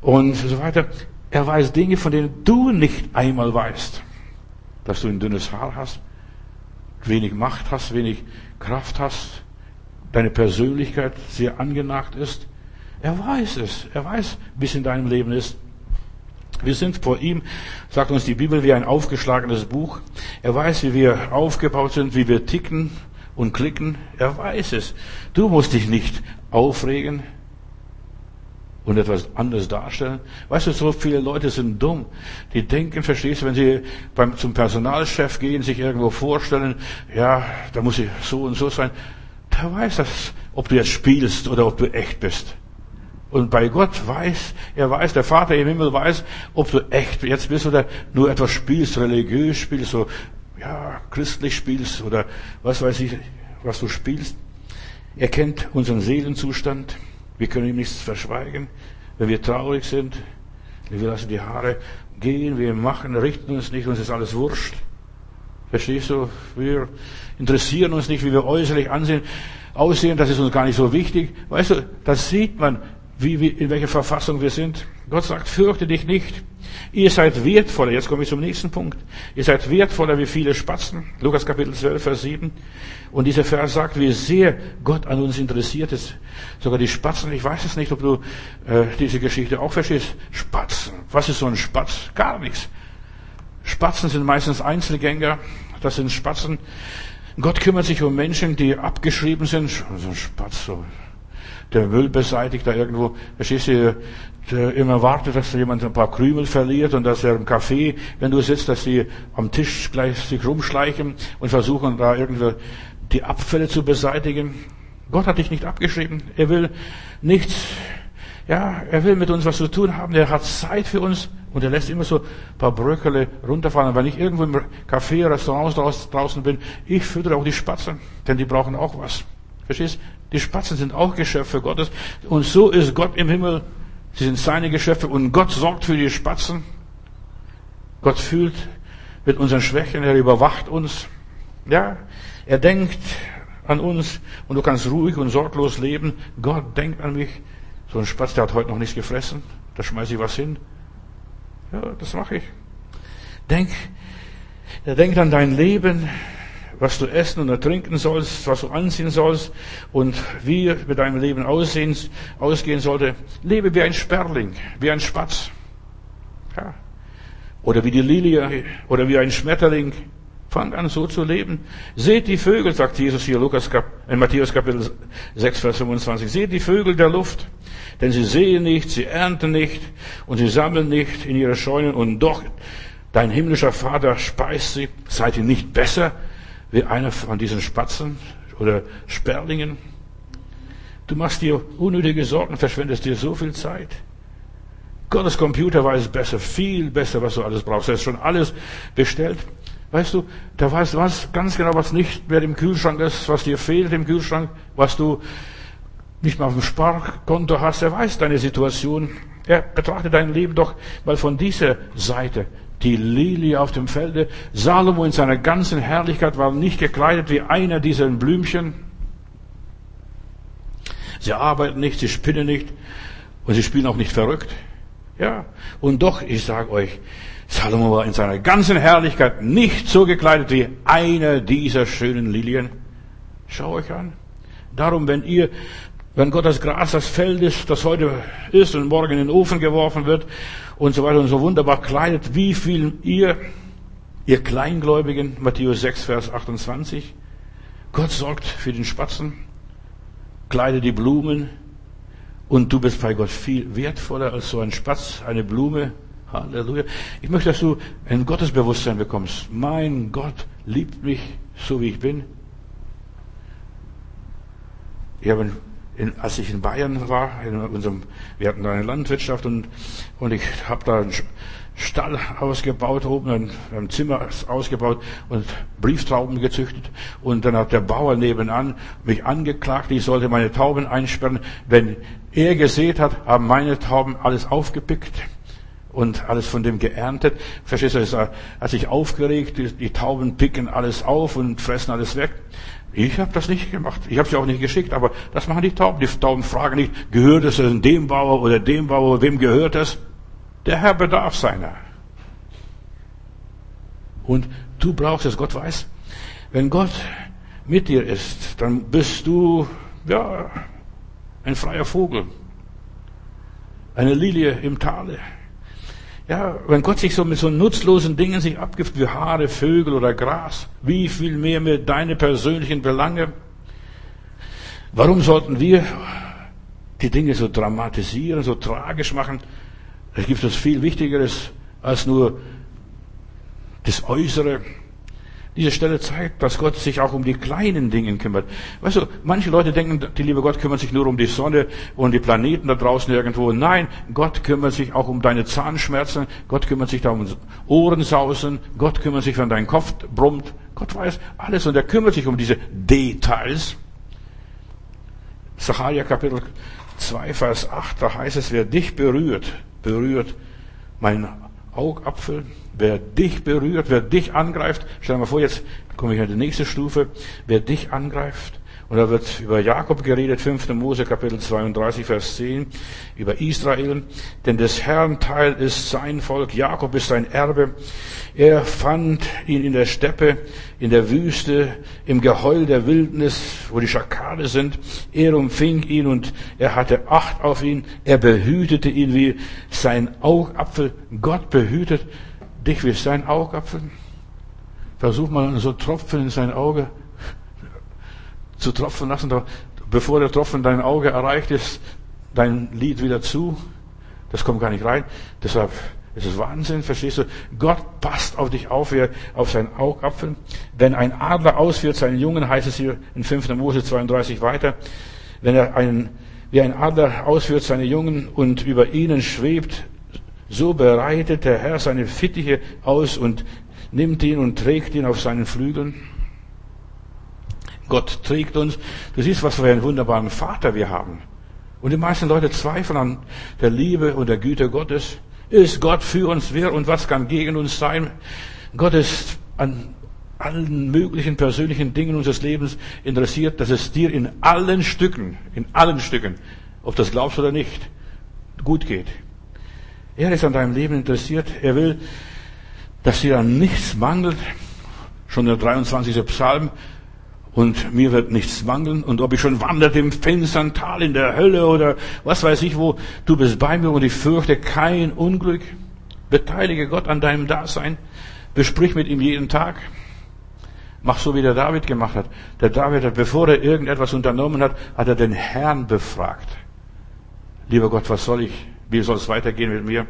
und so weiter. Er weiß Dinge, von denen du nicht einmal weißt. Dass du ein dünnes Haar hast, wenig Macht hast, wenig Kraft hast, deine Persönlichkeit sehr angenagt ist. Er weiß es. Er weiß, wie es in deinem Leben ist. Wir sind vor ihm, sagt uns die Bibel, wie ein aufgeschlagenes Buch. Er weiß, wie wir aufgebaut sind, wie wir ticken und klicken. Er weiß es. Du musst dich nicht aufregen und etwas anderes darstellen. Weißt du, so viele Leute sind dumm. Die denken, verstehst du, wenn sie beim, zum Personalchef gehen, sich irgendwo vorstellen, ja, da muss ich so und so sein. Der weiß das, ob du jetzt spielst oder ob du echt bist. Und bei Gott weiß, er weiß, der Vater im Himmel weiß, ob du echt jetzt bist oder nur etwas spielst, religiös spielst, so, ja, christlich spielst oder was weiß ich, was du spielst. Er kennt unseren Seelenzustand. Wir können ihm nichts verschweigen. Wenn wir traurig sind, wir lassen die Haare gehen, wir machen, richten uns nicht, uns ist alles wurscht. Verstehst du? Wir interessieren uns nicht, wie wir äußerlich ansehen, aussehen, das ist uns gar nicht so wichtig. Weißt du, das sieht man, wie, wie, in welcher Verfassung wir sind. Gott sagt, fürchte dich nicht. Ihr seid wertvoller. Jetzt komme ich zum nächsten Punkt. Ihr seid wertvoller wie viele Spatzen. Lukas Kapitel 12, Vers 7. Und dieser Vers sagt, wie sehr Gott an uns interessiert ist. Sogar die Spatzen, ich weiß es nicht, ob du äh, diese Geschichte auch verstehst. Spatzen. Was ist so ein Spatz? Gar nichts. Spatzen sind meistens Einzelgänger. Das sind Spatzen. Gott kümmert sich um Menschen, die abgeschrieben sind. So ein Spatz, so der Müll beseitigt da irgendwo. Verstehst du, der immer wartet, dass jemand ein paar Krümel verliert und dass er im Café, wenn du sitzt, dass sie am Tisch gleich sich rumschleichen und versuchen da irgendwie die Abfälle zu beseitigen. Gott hat dich nicht abgeschrieben. Er will nichts, ja, er will mit uns was zu tun haben. Er hat Zeit für uns und er lässt immer so ein paar Bröckele runterfallen. wenn ich irgendwo im Café, Restaurant draußen bin, ich füttere auch die Spatzen, denn die brauchen auch was. Verstehst? Die Spatzen sind auch Geschöpfe Gottes. Und so ist Gott im Himmel. Sie sind seine Geschöpfe und Gott sorgt für die Spatzen. Gott fühlt mit unseren Schwächen, er überwacht uns. Ja, er denkt an uns und du kannst ruhig und sorglos leben. Gott denkt an mich. So ein Spatz, der hat heute noch nichts gefressen. Da schmeiße ich was hin. Ja, das mache ich. Denk, er denkt an dein Leben was du essen und trinken sollst, was du anziehen sollst und wie mit deinem Leben aussehen, ausgehen sollte. Lebe wie ein Sperling, wie ein Spatz. Ja. Oder wie die Lilie oder wie ein Schmetterling. Fang an, so zu leben. Seht die Vögel, sagt Jesus hier Lukas, in Matthäus Kapitel 6, Vers 25. Seht die Vögel der Luft, denn sie sehen nicht, sie ernten nicht und sie sammeln nicht in ihre Scheunen und doch dein himmlischer Vater speist sie. Seid ihr nicht besser wie einer von diesen Spatzen oder Sperlingen. Du machst dir unnötige Sorgen, verschwendest dir so viel Zeit. Gottes Computer weiß besser, viel besser, was du alles brauchst. Er ist schon alles bestellt. Weißt du, der weiß was, ganz genau, was nicht mehr im Kühlschrank ist, was dir fehlt im Kühlschrank, was du nicht mehr auf dem Sparkonto hast. Er weiß deine Situation. Er betrachtet dein Leben doch mal von dieser Seite die Lilie auf dem Felde. Salomo in seiner ganzen Herrlichkeit war nicht gekleidet wie einer dieser Blümchen. Sie arbeiten nicht, sie spinnen nicht und sie spielen auch nicht verrückt. Ja, und doch, ich sage euch, Salomo war in seiner ganzen Herrlichkeit nicht so gekleidet wie einer dieser schönen Lilien. Schau euch an. Darum, wenn ihr wenn Gott das Gras das Feld ist, das heute ist und morgen in den Ofen geworfen wird und so weiter und so wunderbar kleidet, wie viel ihr, ihr Kleingläubigen, Matthäus 6, Vers 28, Gott sorgt für den Spatzen, kleidet die Blumen und du bist bei Gott viel wertvoller als so ein Spatz, eine Blume. Halleluja. Ich möchte, dass du ein Gottesbewusstsein bekommst. Mein Gott liebt mich so, wie ich bin. Ich habe in, als ich in Bayern war, in unserem, wir hatten da eine Landwirtschaft und, und ich habe da einen Stall ausgebaut, oben ein, ein Zimmer ausgebaut und Brieftrauben gezüchtet. Und dann hat der Bauer nebenan mich angeklagt, ich sollte meine Tauben einsperren. Wenn er gesät hat, haben meine Tauben alles aufgepickt und alles von dem geerntet. Verstehst du, es hat sich aufgeregt, die, die Tauben picken alles auf und fressen alles weg. Ich habe das nicht gemacht. Ich habe sie auch nicht geschickt, aber das machen die Tauben. Die Tauben fragen nicht, gehört es dem Bauer oder dem Bauer, wem gehört es? Der Herr bedarf seiner. Und du brauchst es, Gott weiß. Wenn Gott mit dir ist, dann bist du, ja, ein freier Vogel. Eine Lilie im Tale. Ja, wenn Gott sich so mit so nutzlosen Dingen sich abgibt wie Haare, Vögel oder Gras, wie viel mehr mit deine persönlichen Belange? Warum sollten wir die Dinge so dramatisieren, so tragisch machen? Es gibt etwas viel Wichtigeres als nur das Äußere. Diese Stelle zeigt, dass Gott sich auch um die kleinen Dinge kümmert. Weißt du, manche Leute denken, die liebe Gott kümmert sich nur um die Sonne und die Planeten da draußen irgendwo. Nein, Gott kümmert sich auch um deine Zahnschmerzen. Gott kümmert sich da um Ohrensausen. Gott kümmert sich, wenn dein Kopf brummt. Gott weiß alles und er kümmert sich um diese Details. Sacharja Kapitel 2, Vers 8, da heißt es, wer dich berührt, berührt mein Augapfel, wer dich berührt, wer dich angreift, stell dir mal vor, jetzt komme ich an die nächste Stufe, wer dich angreift, und da wird über Jakob geredet, 5. Mose Kapitel 32, Vers 10, über Israel. Denn des Herrn Teil ist sein Volk, Jakob ist sein Erbe. Er fand ihn in der Steppe, in der Wüste, im Geheul der Wildnis, wo die Schakale sind. Er umfing ihn und er hatte Acht auf ihn. Er behütete ihn wie sein Augapfel. Gott behütet dich wie sein Augapfel. Versuch mal so Tropfen in sein Auge zu tropfen lassen, bevor der Tropfen dein Auge erreicht ist, dein Lied wieder zu. Das kommt gar nicht rein. Deshalb ist es Wahnsinn, verstehst du? Gott passt auf dich auf, wie auf seinen Augapfel. Wenn ein Adler ausführt seinen Jungen, heißt es hier in 5. Mose 32 weiter, wenn er einen, wie ein Adler ausführt seine Jungen und über ihnen schwebt, so bereitet der Herr seine Fittiche aus und nimmt ihn und trägt ihn auf seinen Flügeln. Gott trägt uns. Du siehst, was für einen wunderbaren Vater wir haben. Und die meisten Leute zweifeln an der Liebe und der Güte Gottes. Ist Gott für uns wer und was kann gegen uns sein? Gott ist an allen möglichen persönlichen Dingen unseres Lebens interessiert, dass es dir in allen Stücken, in allen Stücken, ob das glaubst oder nicht, gut geht. Er ist an deinem Leben interessiert. Er will, dass dir an nichts mangelt. Schon der 23. Psalm und mir wird nichts mangeln und ob ich schon wandert im finstern Tal in der Hölle oder was weiß ich wo, du bist bei mir und ich fürchte kein Unglück. Beteilige Gott an deinem Dasein, besprich mit ihm jeden Tag. Mach so, wie der David gemacht hat. Der David hat, bevor er irgendetwas unternommen hat, hat er den Herrn befragt. Lieber Gott, was soll ich? Wie soll es weitergehen mit mir?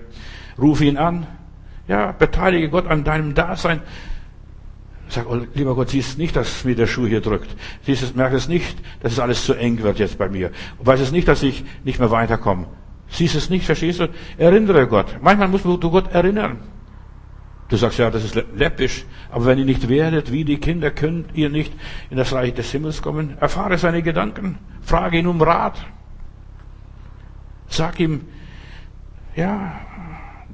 Ruf ihn an. Ja, beteilige Gott an deinem Dasein. Sag, oh, lieber Gott, siehst nicht, dass mir der Schuh hier drückt. Siehst es, merkst es nicht, dass es alles zu eng wird jetzt bei mir. Und es nicht, dass ich nicht mehr weiterkomme. Siehst es nicht, verstehst du? Erinnere Gott. Manchmal musst du Gott erinnern. Du sagst, ja, das ist läppisch. Aber wenn ihr nicht werdet, wie die Kinder, könnt ihr nicht in das Reich des Himmels kommen. Erfahre seine Gedanken. Frage ihn um Rat. Sag ihm, ja,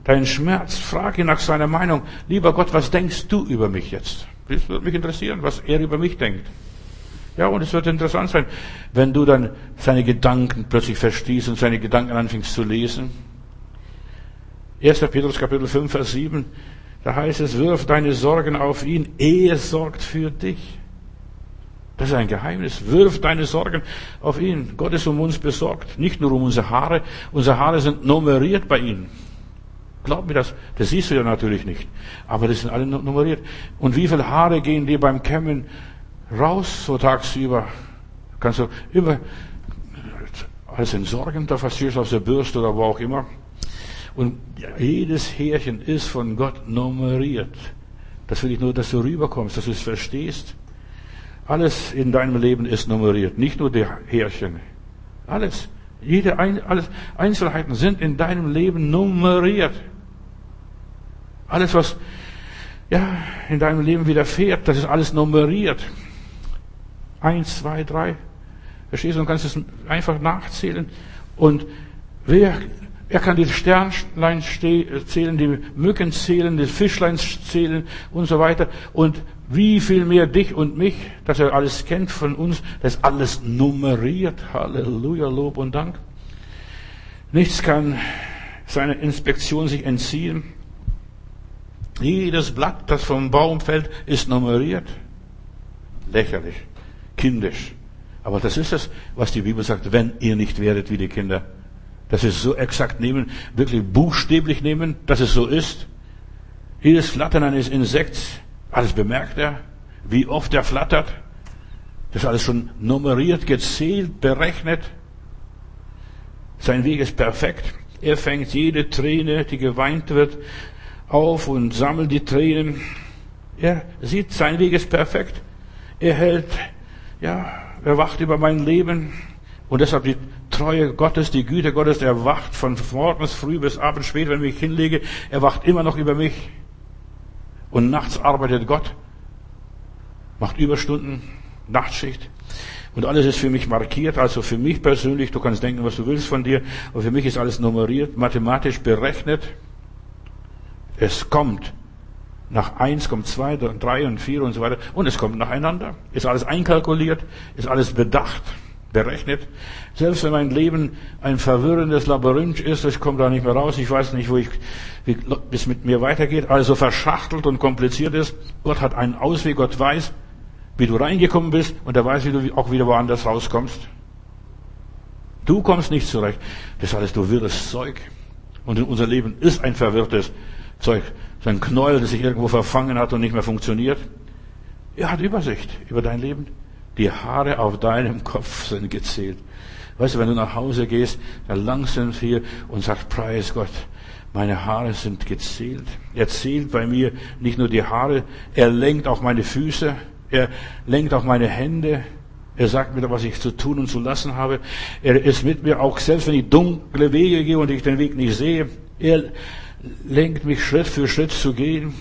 deinen Schmerz. Frag ihn nach seiner Meinung. Lieber Gott, was denkst du über mich jetzt? Das würde mich interessieren, was er über mich denkt. Ja, und es wird interessant sein, wenn du dann seine Gedanken plötzlich verstehst und seine Gedanken anfängst zu lesen. 1. Petrus Kapitel 5, Vers 7, da heißt es, wirf deine Sorgen auf ihn, er sorgt für dich. Das ist ein Geheimnis. Wirf deine Sorgen auf ihn. Gott ist um uns besorgt. Nicht nur um unsere Haare. Unsere Haare sind nummeriert bei ihm. Glaub mir das, das siehst du ja natürlich nicht. Aber das sind alle nummeriert. Und wie viele Haare gehen dir beim Kämmen raus, so tagsüber? Kannst du immer alles entsorgen, da verstehst du aus der Bürste oder wo auch immer. Und jedes Härchen ist von Gott nummeriert. Das will ich nur, dass du rüberkommst, dass du es verstehst. Alles in deinem Leben ist nummeriert, nicht nur die Härchen. Alles. Jede Ein alles Einzelheiten sind in deinem Leben nummeriert. Alles, was ja, in deinem Leben widerfährt, das ist alles nummeriert. Eins, zwei, drei. Verstehst du? Du kannst es einfach nachzählen. Und wer, er kann die Sternlein zählen, die Mücken zählen, die Fischlein zählen und so weiter. Und wie viel mehr dich und mich, dass er alles kennt von uns, das alles nummeriert. Halleluja, Lob und Dank. Nichts kann seiner Inspektion sich entziehen. Jedes Blatt, das vom Baum fällt, ist nummeriert. Lächerlich, kindisch. Aber das ist es, was die Bibel sagt, wenn ihr nicht werdet wie die Kinder. Das ist so exakt nehmen, wirklich buchstäblich nehmen, dass es so ist. Jedes Flattern eines Insekts, alles bemerkt er, wie oft er flattert. Das ist alles schon nummeriert, gezählt, berechnet. Sein Weg ist perfekt. Er fängt jede Träne, die geweint wird, auf und sammelt die Tränen. Er sieht, sein Weg ist perfekt. Er hält, ja, er wacht über mein Leben. Und deshalb die Treue Gottes, die Güte Gottes, er wacht von morgens früh bis abends spät, wenn ich mich hinlege. Er wacht immer noch über mich. Und nachts arbeitet Gott, macht Überstunden, Nachtschicht. Und alles ist für mich markiert, also für mich persönlich, du kannst denken, was du willst von dir, aber für mich ist alles nummeriert, mathematisch berechnet. Es kommt. Nach eins kommt zwei, drei und vier und so weiter. Und es kommt nacheinander. Ist alles einkalkuliert, ist alles bedacht, berechnet. Selbst wenn mein Leben ein verwirrendes Labyrinth ist, ich komme da nicht mehr raus, ich weiß nicht, wo ich, wie es mit mir weitergeht, also verschachtelt und kompliziert ist. Gott hat einen Ausweg, Gott weiß, wie du reingekommen bist und er weiß, wie du auch wieder woanders rauskommst. Du kommst nicht zurecht. Das ist alles du wirres Zeug. Und unser Leben ist ein verwirrtes Zeug, so ein Knäuel, das sich irgendwo verfangen hat und nicht mehr funktioniert. Er hat Übersicht über dein Leben. Die Haare auf deinem Kopf sind gezählt. Weißt du, wenn du nach Hause gehst, dann langsam hier und sagst, preis Gott, meine Haare sind gezählt. Er zählt bei mir nicht nur die Haare, er lenkt auch meine Füße, er lenkt auch meine Hände, er sagt mir, was ich zu tun und zu lassen habe. Er ist mit mir, auch selbst wenn ich dunkle Wege gehe und ich den Weg nicht sehe. Er lenkt mich Schritt für Schritt zu gehen.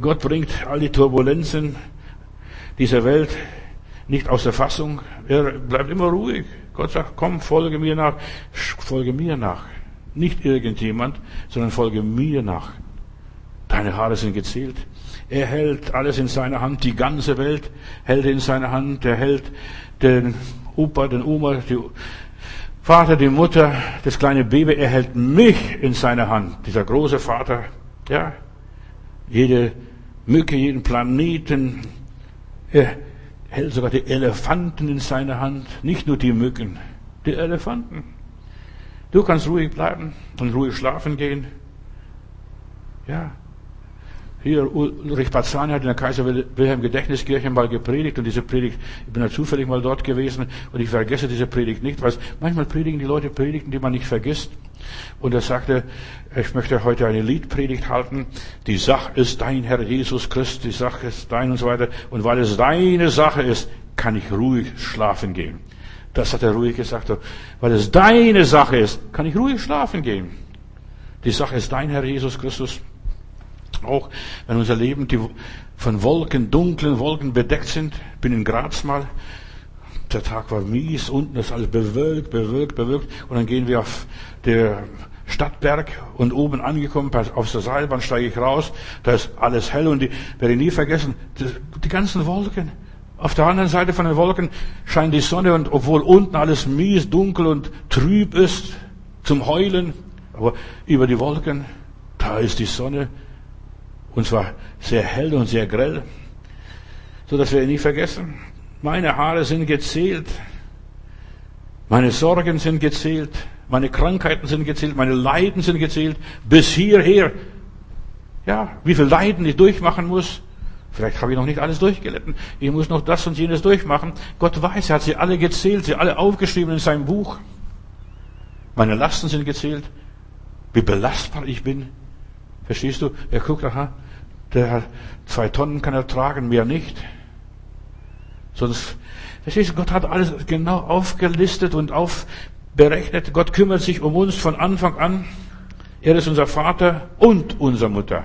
Gott bringt all die Turbulenzen dieser Welt nicht aus der Fassung. Er bleibt immer ruhig. Gott sagt, komm, folge mir nach, folge mir nach. Nicht irgendjemand, sondern folge mir nach. Deine Haare sind gezählt. Er hält alles in seiner Hand, die ganze Welt hält in seiner Hand. Er hält den Opa, den Oma, die Vater, die Mutter, das kleine Baby, er hält mich in seiner Hand. Dieser große Vater, ja. Jede Mücke, jeden Planeten. Er hält sogar die Elefanten in seiner Hand. Nicht nur die Mücken, die Elefanten. Du kannst ruhig bleiben und ruhig schlafen gehen. Ja, hier, Ulrich Bazzani hat in der Kaiser Wilhelm Gedächtniskirche mal gepredigt und diese Predigt, ich bin ja zufällig mal dort gewesen und ich vergesse diese Predigt nicht, weil manchmal predigen die Leute Predigten, die man nicht vergisst. Und er sagte, ich möchte heute eine Liedpredigt halten. Die Sache ist dein Herr Jesus Christ, die Sache ist dein und so weiter. Und weil es deine Sache ist, kann ich ruhig schlafen gehen. Das hat er ruhig gesagt. Weil es deine Sache ist, kann ich ruhig schlafen gehen. Die Sache ist dein Herr Jesus Christus. Auch wenn unser Leben die von Wolken, dunklen Wolken bedeckt sind. Ich bin in Graz mal. Der Tag war mies, unten ist alles bewölkt, bewölkt, bewölkt. Und dann gehen wir auf der Stadtberg und oben angekommen, auf der Seilbahn steige ich raus, da ist alles hell und die werde ich nie vergessen, die, die ganzen Wolken. Auf der anderen Seite von den Wolken scheint die Sonne und obwohl unten alles mies, dunkel und trüb ist, zum Heulen, aber über die Wolken, da ist die Sonne, und zwar sehr hell und sehr grell, so dass wir nie vergessen. Meine Haare sind gezählt. Meine Sorgen sind gezählt. Meine Krankheiten sind gezählt. Meine Leiden sind gezählt. Bis hierher. Ja, wie viel Leiden ich durchmachen muss. Vielleicht habe ich noch nicht alles durchgelitten. Ich muss noch das und jenes durchmachen. Gott weiß, er hat sie alle gezählt, sie alle aufgeschrieben in seinem Buch. Meine Lasten sind gezählt. Wie belastbar ich bin. Verstehst du? Er guckt, aha, der zwei Tonnen kann er tragen, mehr nicht. Sonst, verstehst du, Gott hat alles genau aufgelistet und aufberechnet. Gott kümmert sich um uns von Anfang an. Er ist unser Vater und unsere Mutter.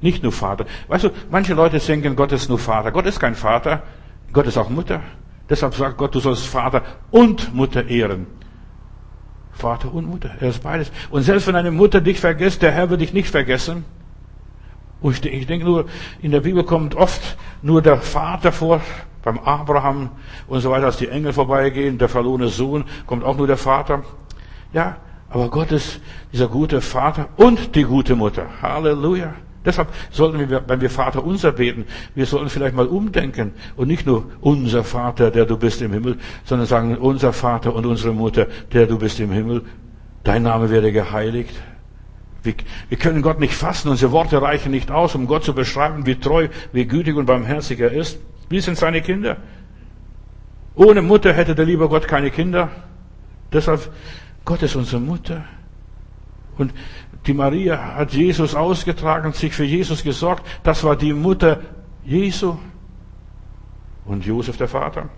Nicht nur Vater. Weißt du, manche Leute denken, Gott ist nur Vater. Gott ist kein Vater. Gott ist auch Mutter. Deshalb sagt Gott, du sollst Vater und Mutter ehren. Vater und Mutter. Er ist beides. Und selbst wenn eine Mutter dich vergisst, der Herr wird dich nicht vergessen. Ich denke nur, in der Bibel kommt oft nur der Vater vor, beim Abraham und so weiter, als die Engel vorbeigehen, der verlorene Sohn, kommt auch nur der Vater. Ja, aber Gott ist dieser gute Vater und die gute Mutter. Halleluja. Deshalb sollten wir, wenn wir Vater unser beten, wir sollten vielleicht mal umdenken und nicht nur unser Vater, der du bist im Himmel, sondern sagen unser Vater und unsere Mutter, der du bist im Himmel. Dein Name werde geheiligt. Wir, wir können Gott nicht fassen, unsere Worte reichen nicht aus, um Gott zu beschreiben, wie treu, wie gütig und barmherzig er ist. Wir sind seine Kinder. Ohne Mutter hätte der liebe Gott keine Kinder. Deshalb, Gott ist unsere Mutter. Und die Maria hat Jesus ausgetragen, sich für Jesus gesorgt. Das war die Mutter Jesu und Josef der Vater.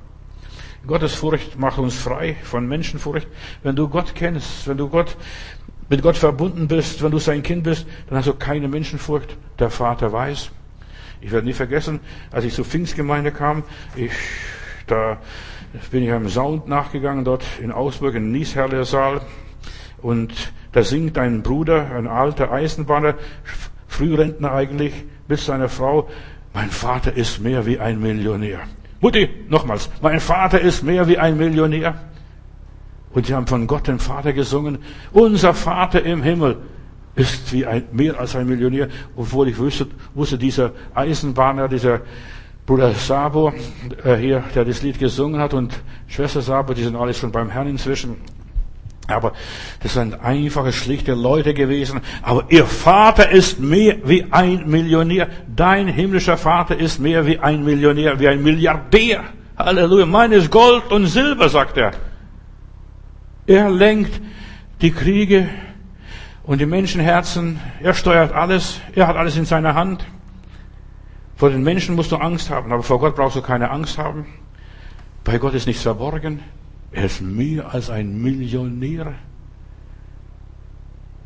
Gottesfurcht macht uns frei von Menschenfurcht. Wenn du Gott kennst, wenn du Gott, mit Gott verbunden bist, wenn du sein Kind bist, dann hast du keine Menschenfurcht. Der Vater weiß. Ich werde nie vergessen, als ich zur Pfingstgemeinde kam, ich, da bin ich einem Sound nachgegangen dort in Augsburg, in Niesherler Saal. Und da singt ein Bruder, ein alter Eisenbahner, Frührentner eigentlich, bis seine Frau, mein Vater ist mehr wie ein Millionär. Mutti, nochmals, mein Vater ist mehr wie ein Millionär. Und sie haben von Gott den Vater gesungen, unser Vater im Himmel ist wie ein, mehr als ein Millionär, obwohl ich wusste, wusste dieser Eisenbahner, dieser Bruder Sabo, äh, hier, der das Lied gesungen hat und Schwester Sabo, die sind alle schon beim Herrn inzwischen. Aber das sind einfache, schlichte Leute gewesen. Aber ihr Vater ist mehr wie ein Millionär. Dein himmlischer Vater ist mehr wie ein Millionär, wie ein Milliardär. Halleluja. Meines Gold und Silber, sagt er. Er lenkt die Kriege und die Menschenherzen. Er steuert alles. Er hat alles in seiner Hand. Vor den Menschen musst du Angst haben, aber vor Gott brauchst du keine Angst haben. Bei Gott ist nichts verborgen. Er ist mehr als ein Millionär.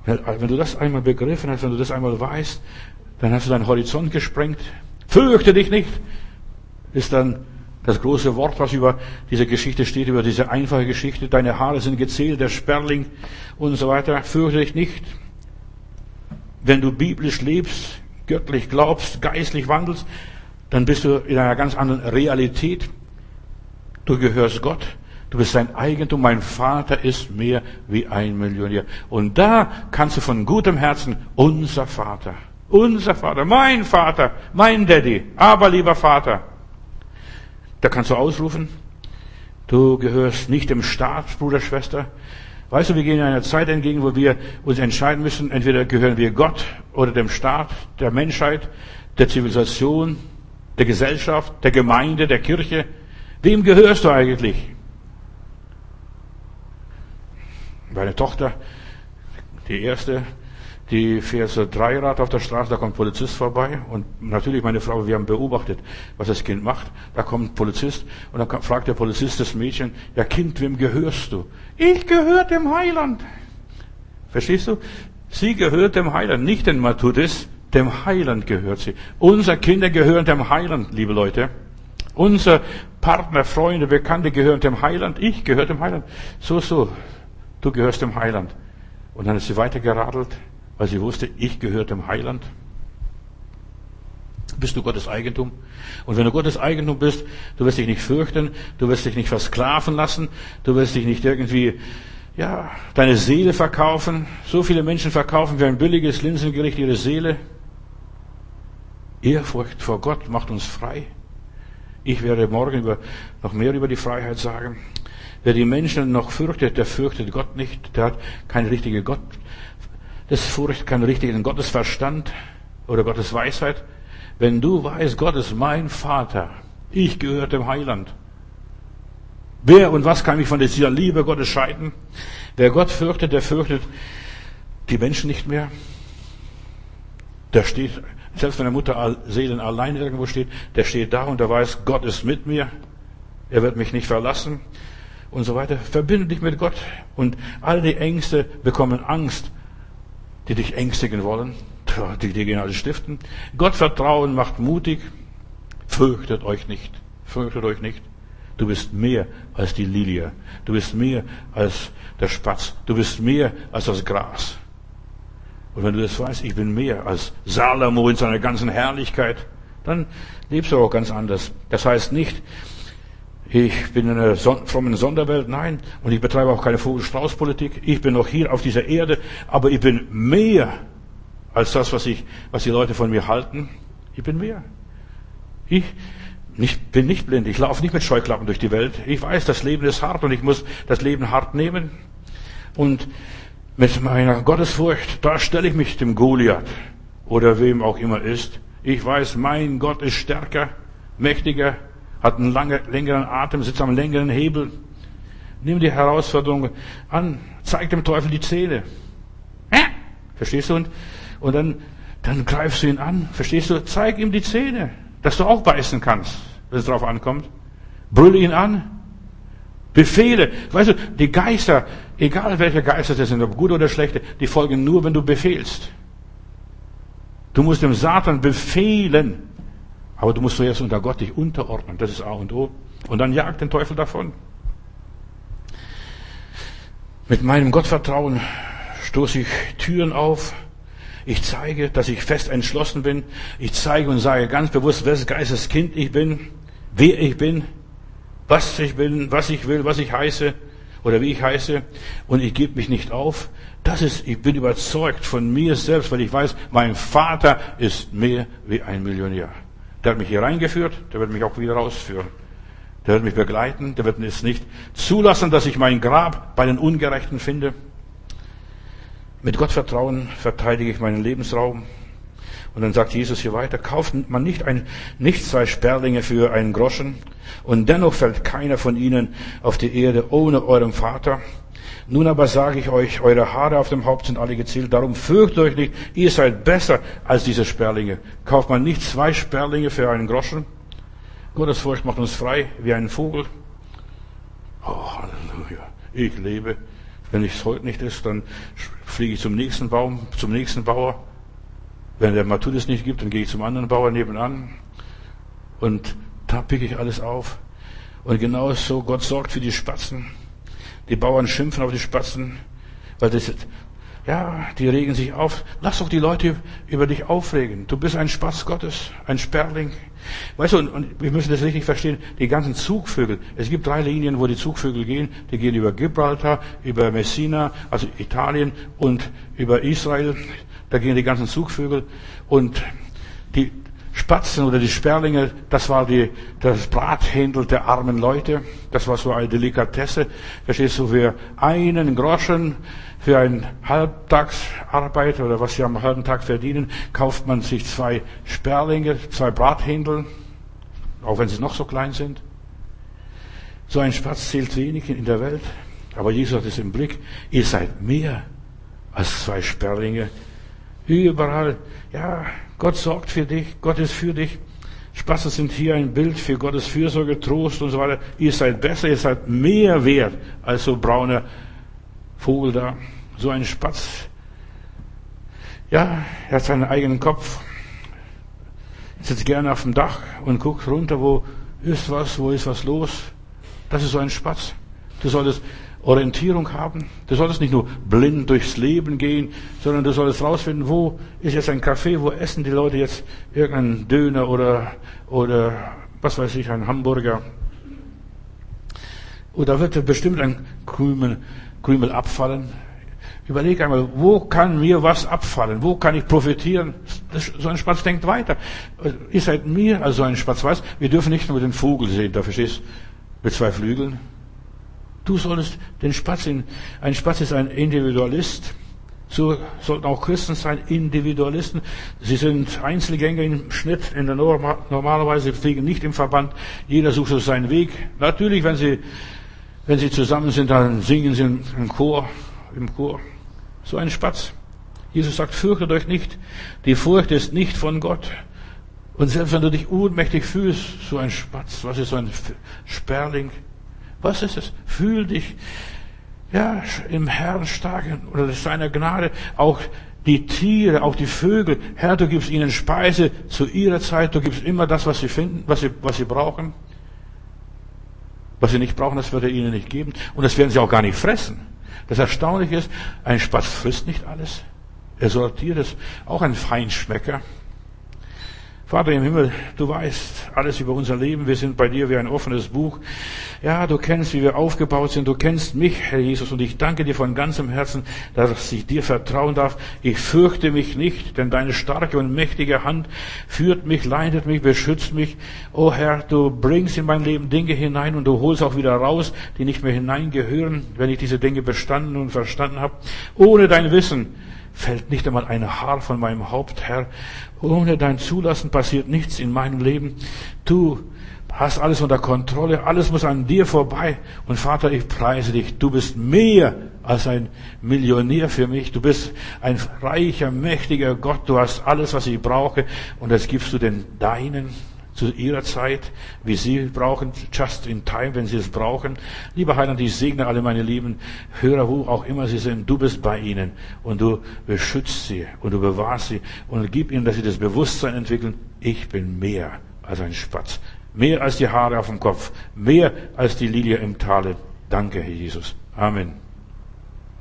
Wenn du das einmal begriffen hast, wenn du das einmal weißt, dann hast du deinen Horizont gesprengt. Fürchte dich nicht, ist dann das große Wort, was über diese Geschichte steht, über diese einfache Geschichte. Deine Haare sind gezählt, der Sperling und so weiter. Fürchte dich nicht. Wenn du biblisch lebst, göttlich glaubst, geistlich wandelst, dann bist du in einer ganz anderen Realität. Du gehörst Gott. Du bist sein Eigentum. Mein Vater ist mehr wie ein Millionär. Und da kannst du von gutem Herzen unser Vater, unser Vater, mein Vater, mein Daddy, aber lieber Vater. Da kannst du ausrufen, du gehörst nicht dem Staat, Bruder, Schwester. Weißt du, wir gehen in einer Zeit entgegen, wo wir uns entscheiden müssen, entweder gehören wir Gott oder dem Staat, der Menschheit, der Zivilisation, der Gesellschaft, der Gemeinde, der Kirche. Wem gehörst du eigentlich? Meine Tochter, die erste, die fährt so Dreirad auf der Straße, da kommt Polizist vorbei und natürlich meine Frau, wir haben beobachtet, was das Kind macht. Da kommt Polizist und dann fragt der Polizist das Mädchen, ja Kind, wem gehörst du? Ich gehöre dem Heiland. Verstehst du? Sie gehört dem Heiland, nicht den Matthäus, dem Heiland gehört sie. Unsere Kinder gehören dem Heiland, liebe Leute. Unser Partner, Freunde, Bekannte gehören dem Heiland. Ich gehöre dem Heiland. So, so du gehörst dem Heiland. Und dann ist sie weitergeradelt, weil sie wusste, ich gehöre dem Heiland. Bist du Gottes Eigentum? Und wenn du Gottes Eigentum bist, du wirst dich nicht fürchten, du wirst dich nicht versklaven lassen, du wirst dich nicht irgendwie, ja, deine Seele verkaufen. So viele Menschen verkaufen wie ein billiges Linsengericht ihre Seele. Ehrfurcht vor Gott macht uns frei. Ich werde morgen über, noch mehr über die Freiheit sagen. Wer die Menschen noch fürchtet, der fürchtet Gott nicht. Der hat keine richtige Gott, das Furcht, keinen richtigen Gottesverstand oder Gottes Weisheit. Wenn du weißt, Gott ist mein Vater, ich gehöre dem Heiland. Wer und was kann mich von dieser Liebe Gottes scheiden? Wer Gott fürchtet, der fürchtet die Menschen nicht mehr. Der steht, selbst wenn der Mutter Seelen allein irgendwo steht, der steht da und der weiß, Gott ist mit mir. Er wird mich nicht verlassen und so weiter. Verbinde dich mit Gott und all die Ängste bekommen Angst, die dich ängstigen wollen. Die, die gehen alles stiften. Gott vertrauen macht mutig. Fürchtet euch nicht. Fürchtet euch nicht. Du bist mehr als die Lilie. Du bist mehr als der Spatz. Du bist mehr als das Gras. Und wenn du das weißt, ich bin mehr als Salomo in seiner ganzen Herrlichkeit, dann lebst du auch ganz anders. Das heißt nicht, ich bin in einer frommen Sonderwelt, nein, und ich betreibe auch keine Vogel-Strauß-Politik. Ich bin noch hier auf dieser Erde, aber ich bin mehr als das, was ich, was die Leute von mir halten. Ich bin mehr. Ich nicht, bin nicht blind. Ich laufe nicht mit Scheuklappen durch die Welt. Ich weiß, das Leben ist hart und ich muss das Leben hart nehmen. Und mit meiner Gottesfurcht, da stelle ich mich dem Goliath oder wem auch immer ist. Ich weiß, mein Gott ist stärker, mächtiger, hat einen lange, längeren Atem, sitzt am längeren Hebel. Nimm die Herausforderung an, zeig dem Teufel die Zähne. Verstehst du? Und, und dann, dann greifst du ihn an. Verstehst du? Zeig ihm die Zähne, dass du auch beißen kannst, wenn es drauf ankommt. Brülle ihn an. Befehle. Weißt du, die Geister, egal welche Geister das sind, ob gute oder schlechte, die folgen nur, wenn du befehlst. Du musst dem Satan befehlen. Aber du musst zuerst unter Gott dich unterordnen. Das ist A und O. Und dann jagt den Teufel davon. Mit meinem Gottvertrauen stoße ich Türen auf. Ich zeige, dass ich fest entschlossen bin. Ich zeige und sage ganz bewusst, welches Geistes Kind ich bin, wer ich bin, was ich bin, was ich will, was ich heiße oder wie ich heiße. Und ich gebe mich nicht auf. Das ist, ich bin überzeugt von mir selbst, weil ich weiß, mein Vater ist mehr wie ein Millionär. Der hat mich hier reingeführt, der wird mich auch wieder rausführen. Der wird mich begleiten, der wird es nicht zulassen, dass ich mein Grab bei den Ungerechten finde. Mit Gottvertrauen verteidige ich meinen Lebensraum. Und dann sagt Jesus hier weiter, kauft man nicht, ein, nicht zwei Sperlinge für einen Groschen und dennoch fällt keiner von ihnen auf die Erde ohne eurem Vater. Nun aber sage ich euch, eure Haare auf dem Haupt sind alle gezählt, darum fürchtet euch nicht, ihr seid besser als diese Sperlinge. Kauft man nicht zwei Sperlinge für einen Groschen? Gottes Furcht macht uns frei wie ein Vogel. Oh, Halleluja. Ich lebe. Wenn es heute nicht ist, dann fliege ich zum nächsten Baum, zum nächsten Bauer. Wenn der Matthäus nicht gibt, dann gehe ich zum anderen Bauer nebenan. Und da picke ich alles auf. Und genau so, Gott sorgt für die Spatzen. Die Bauern schimpfen auf die Spatzen, weil das, ja, die regen sich auf. Lass doch die Leute über dich aufregen. Du bist ein Spatz Gottes, ein Sperling. Weißt du, und, und wir müssen das richtig verstehen, die ganzen Zugvögel. Es gibt drei Linien, wo die Zugvögel gehen. Die gehen über Gibraltar, über Messina, also Italien und über Israel. Da gehen die ganzen Zugvögel. Und die, Spatzen oder die Sperlinge, das war die, das Brathändel der armen Leute. Das war so eine Delikatesse. Verstehst du, für einen Groschen, für einen Halbtagsarbeit oder was sie am halben Tag verdienen, kauft man sich zwei Sperlinge, zwei Brathändel, auch wenn sie noch so klein sind. So ein Spatz zählt wenig in der Welt, aber Jesus hat es im Blick. Ihr seid mehr als zwei Sperlinge. Überall, ja, Gott sorgt für dich, Gott ist für dich. Spasse sind hier ein Bild für Gottes Fürsorge, Trost und so weiter. Ihr seid besser, ihr seid mehr wert als so brauner Vogel da. So ein Spatz. Ja, er hat seinen eigenen Kopf. Sitzt gerne auf dem Dach und guckt runter, wo ist was, wo ist was los. Das ist so ein Spatz. Du solltest Orientierung haben. Du solltest nicht nur blind durchs Leben gehen, sondern du solltest rausfinden, wo ist jetzt ein Café, wo essen die Leute jetzt irgendeinen Döner oder, oder was weiß ich, einen Hamburger. Oder wird bestimmt ein Krümel, Krümel abfallen. Überleg einmal, wo kann mir was abfallen? Wo kann ich profitieren? Das, so ein Spatz denkt weiter. Ihr seid mir also ein Spatz weiß. Wir dürfen nicht nur den Vogel sehen, da verstehst du, mit zwei Flügeln. Du solltest den Spatz in, ein Spatz ist ein Individualist. So sollten auch Christen sein, Individualisten. Sie sind Einzelgänger im Schnitt, in der Norma, normalerweise fliegen nicht im Verband. Jeder sucht so seinen Weg. Natürlich, wenn sie, wenn sie zusammen sind, dann singen sie im Chor, im Chor. So ein Spatz. Jesus sagt, fürchtet euch nicht. Die Furcht ist nicht von Gott. Und selbst wenn du dich ohnmächtig fühlst, so ein Spatz, was ist so ein Sperling? Was ist es? Fühl dich, ja, im Herrn stark oder seiner Gnade. Auch die Tiere, auch die Vögel. Herr, du gibst ihnen Speise zu ihrer Zeit. Du gibst immer das, was sie finden, was sie, was sie brauchen. Was sie nicht brauchen, das wird er ihnen nicht geben. Und das werden sie auch gar nicht fressen. Das Erstaunliche ist, ein Spatz frisst nicht alles. Er sortiert es. Auch ein Feinschmecker. Vater im Himmel, du weißt alles über unser Leben. Wir sind bei dir wie ein offenes Buch. Ja, du kennst, wie wir aufgebaut sind. Du kennst mich, Herr Jesus. Und ich danke dir von ganzem Herzen, dass ich dir vertrauen darf. Ich fürchte mich nicht, denn deine starke und mächtige Hand führt mich, leitet mich, beschützt mich. Oh Herr, du bringst in mein Leben Dinge hinein und du holst auch wieder raus, die nicht mehr hineingehören, wenn ich diese Dinge bestanden und verstanden habe. Ohne dein Wissen fällt nicht einmal ein Haar von meinem Haupt, Herr. Ohne dein Zulassen passiert nichts in meinem Leben. Du hast alles unter Kontrolle, alles muss an dir vorbei. Und Vater, ich preise dich. Du bist mehr als ein Millionär für mich. Du bist ein reicher, mächtiger Gott. Du hast alles, was ich brauche. Und das gibst du den Deinen zu ihrer Zeit, wie sie brauchen, just in time, wenn sie es brauchen. Lieber Heiland, ich segne alle meine lieben Hörer, wo auch immer sie sind. Du bist bei ihnen und du beschützt sie und du bewahrst sie und gib ihnen, dass sie das Bewusstsein entwickeln. Ich bin mehr als ein Spatz, mehr als die Haare auf dem Kopf, mehr als die Lilie im Tale. Danke, Herr Jesus. Amen.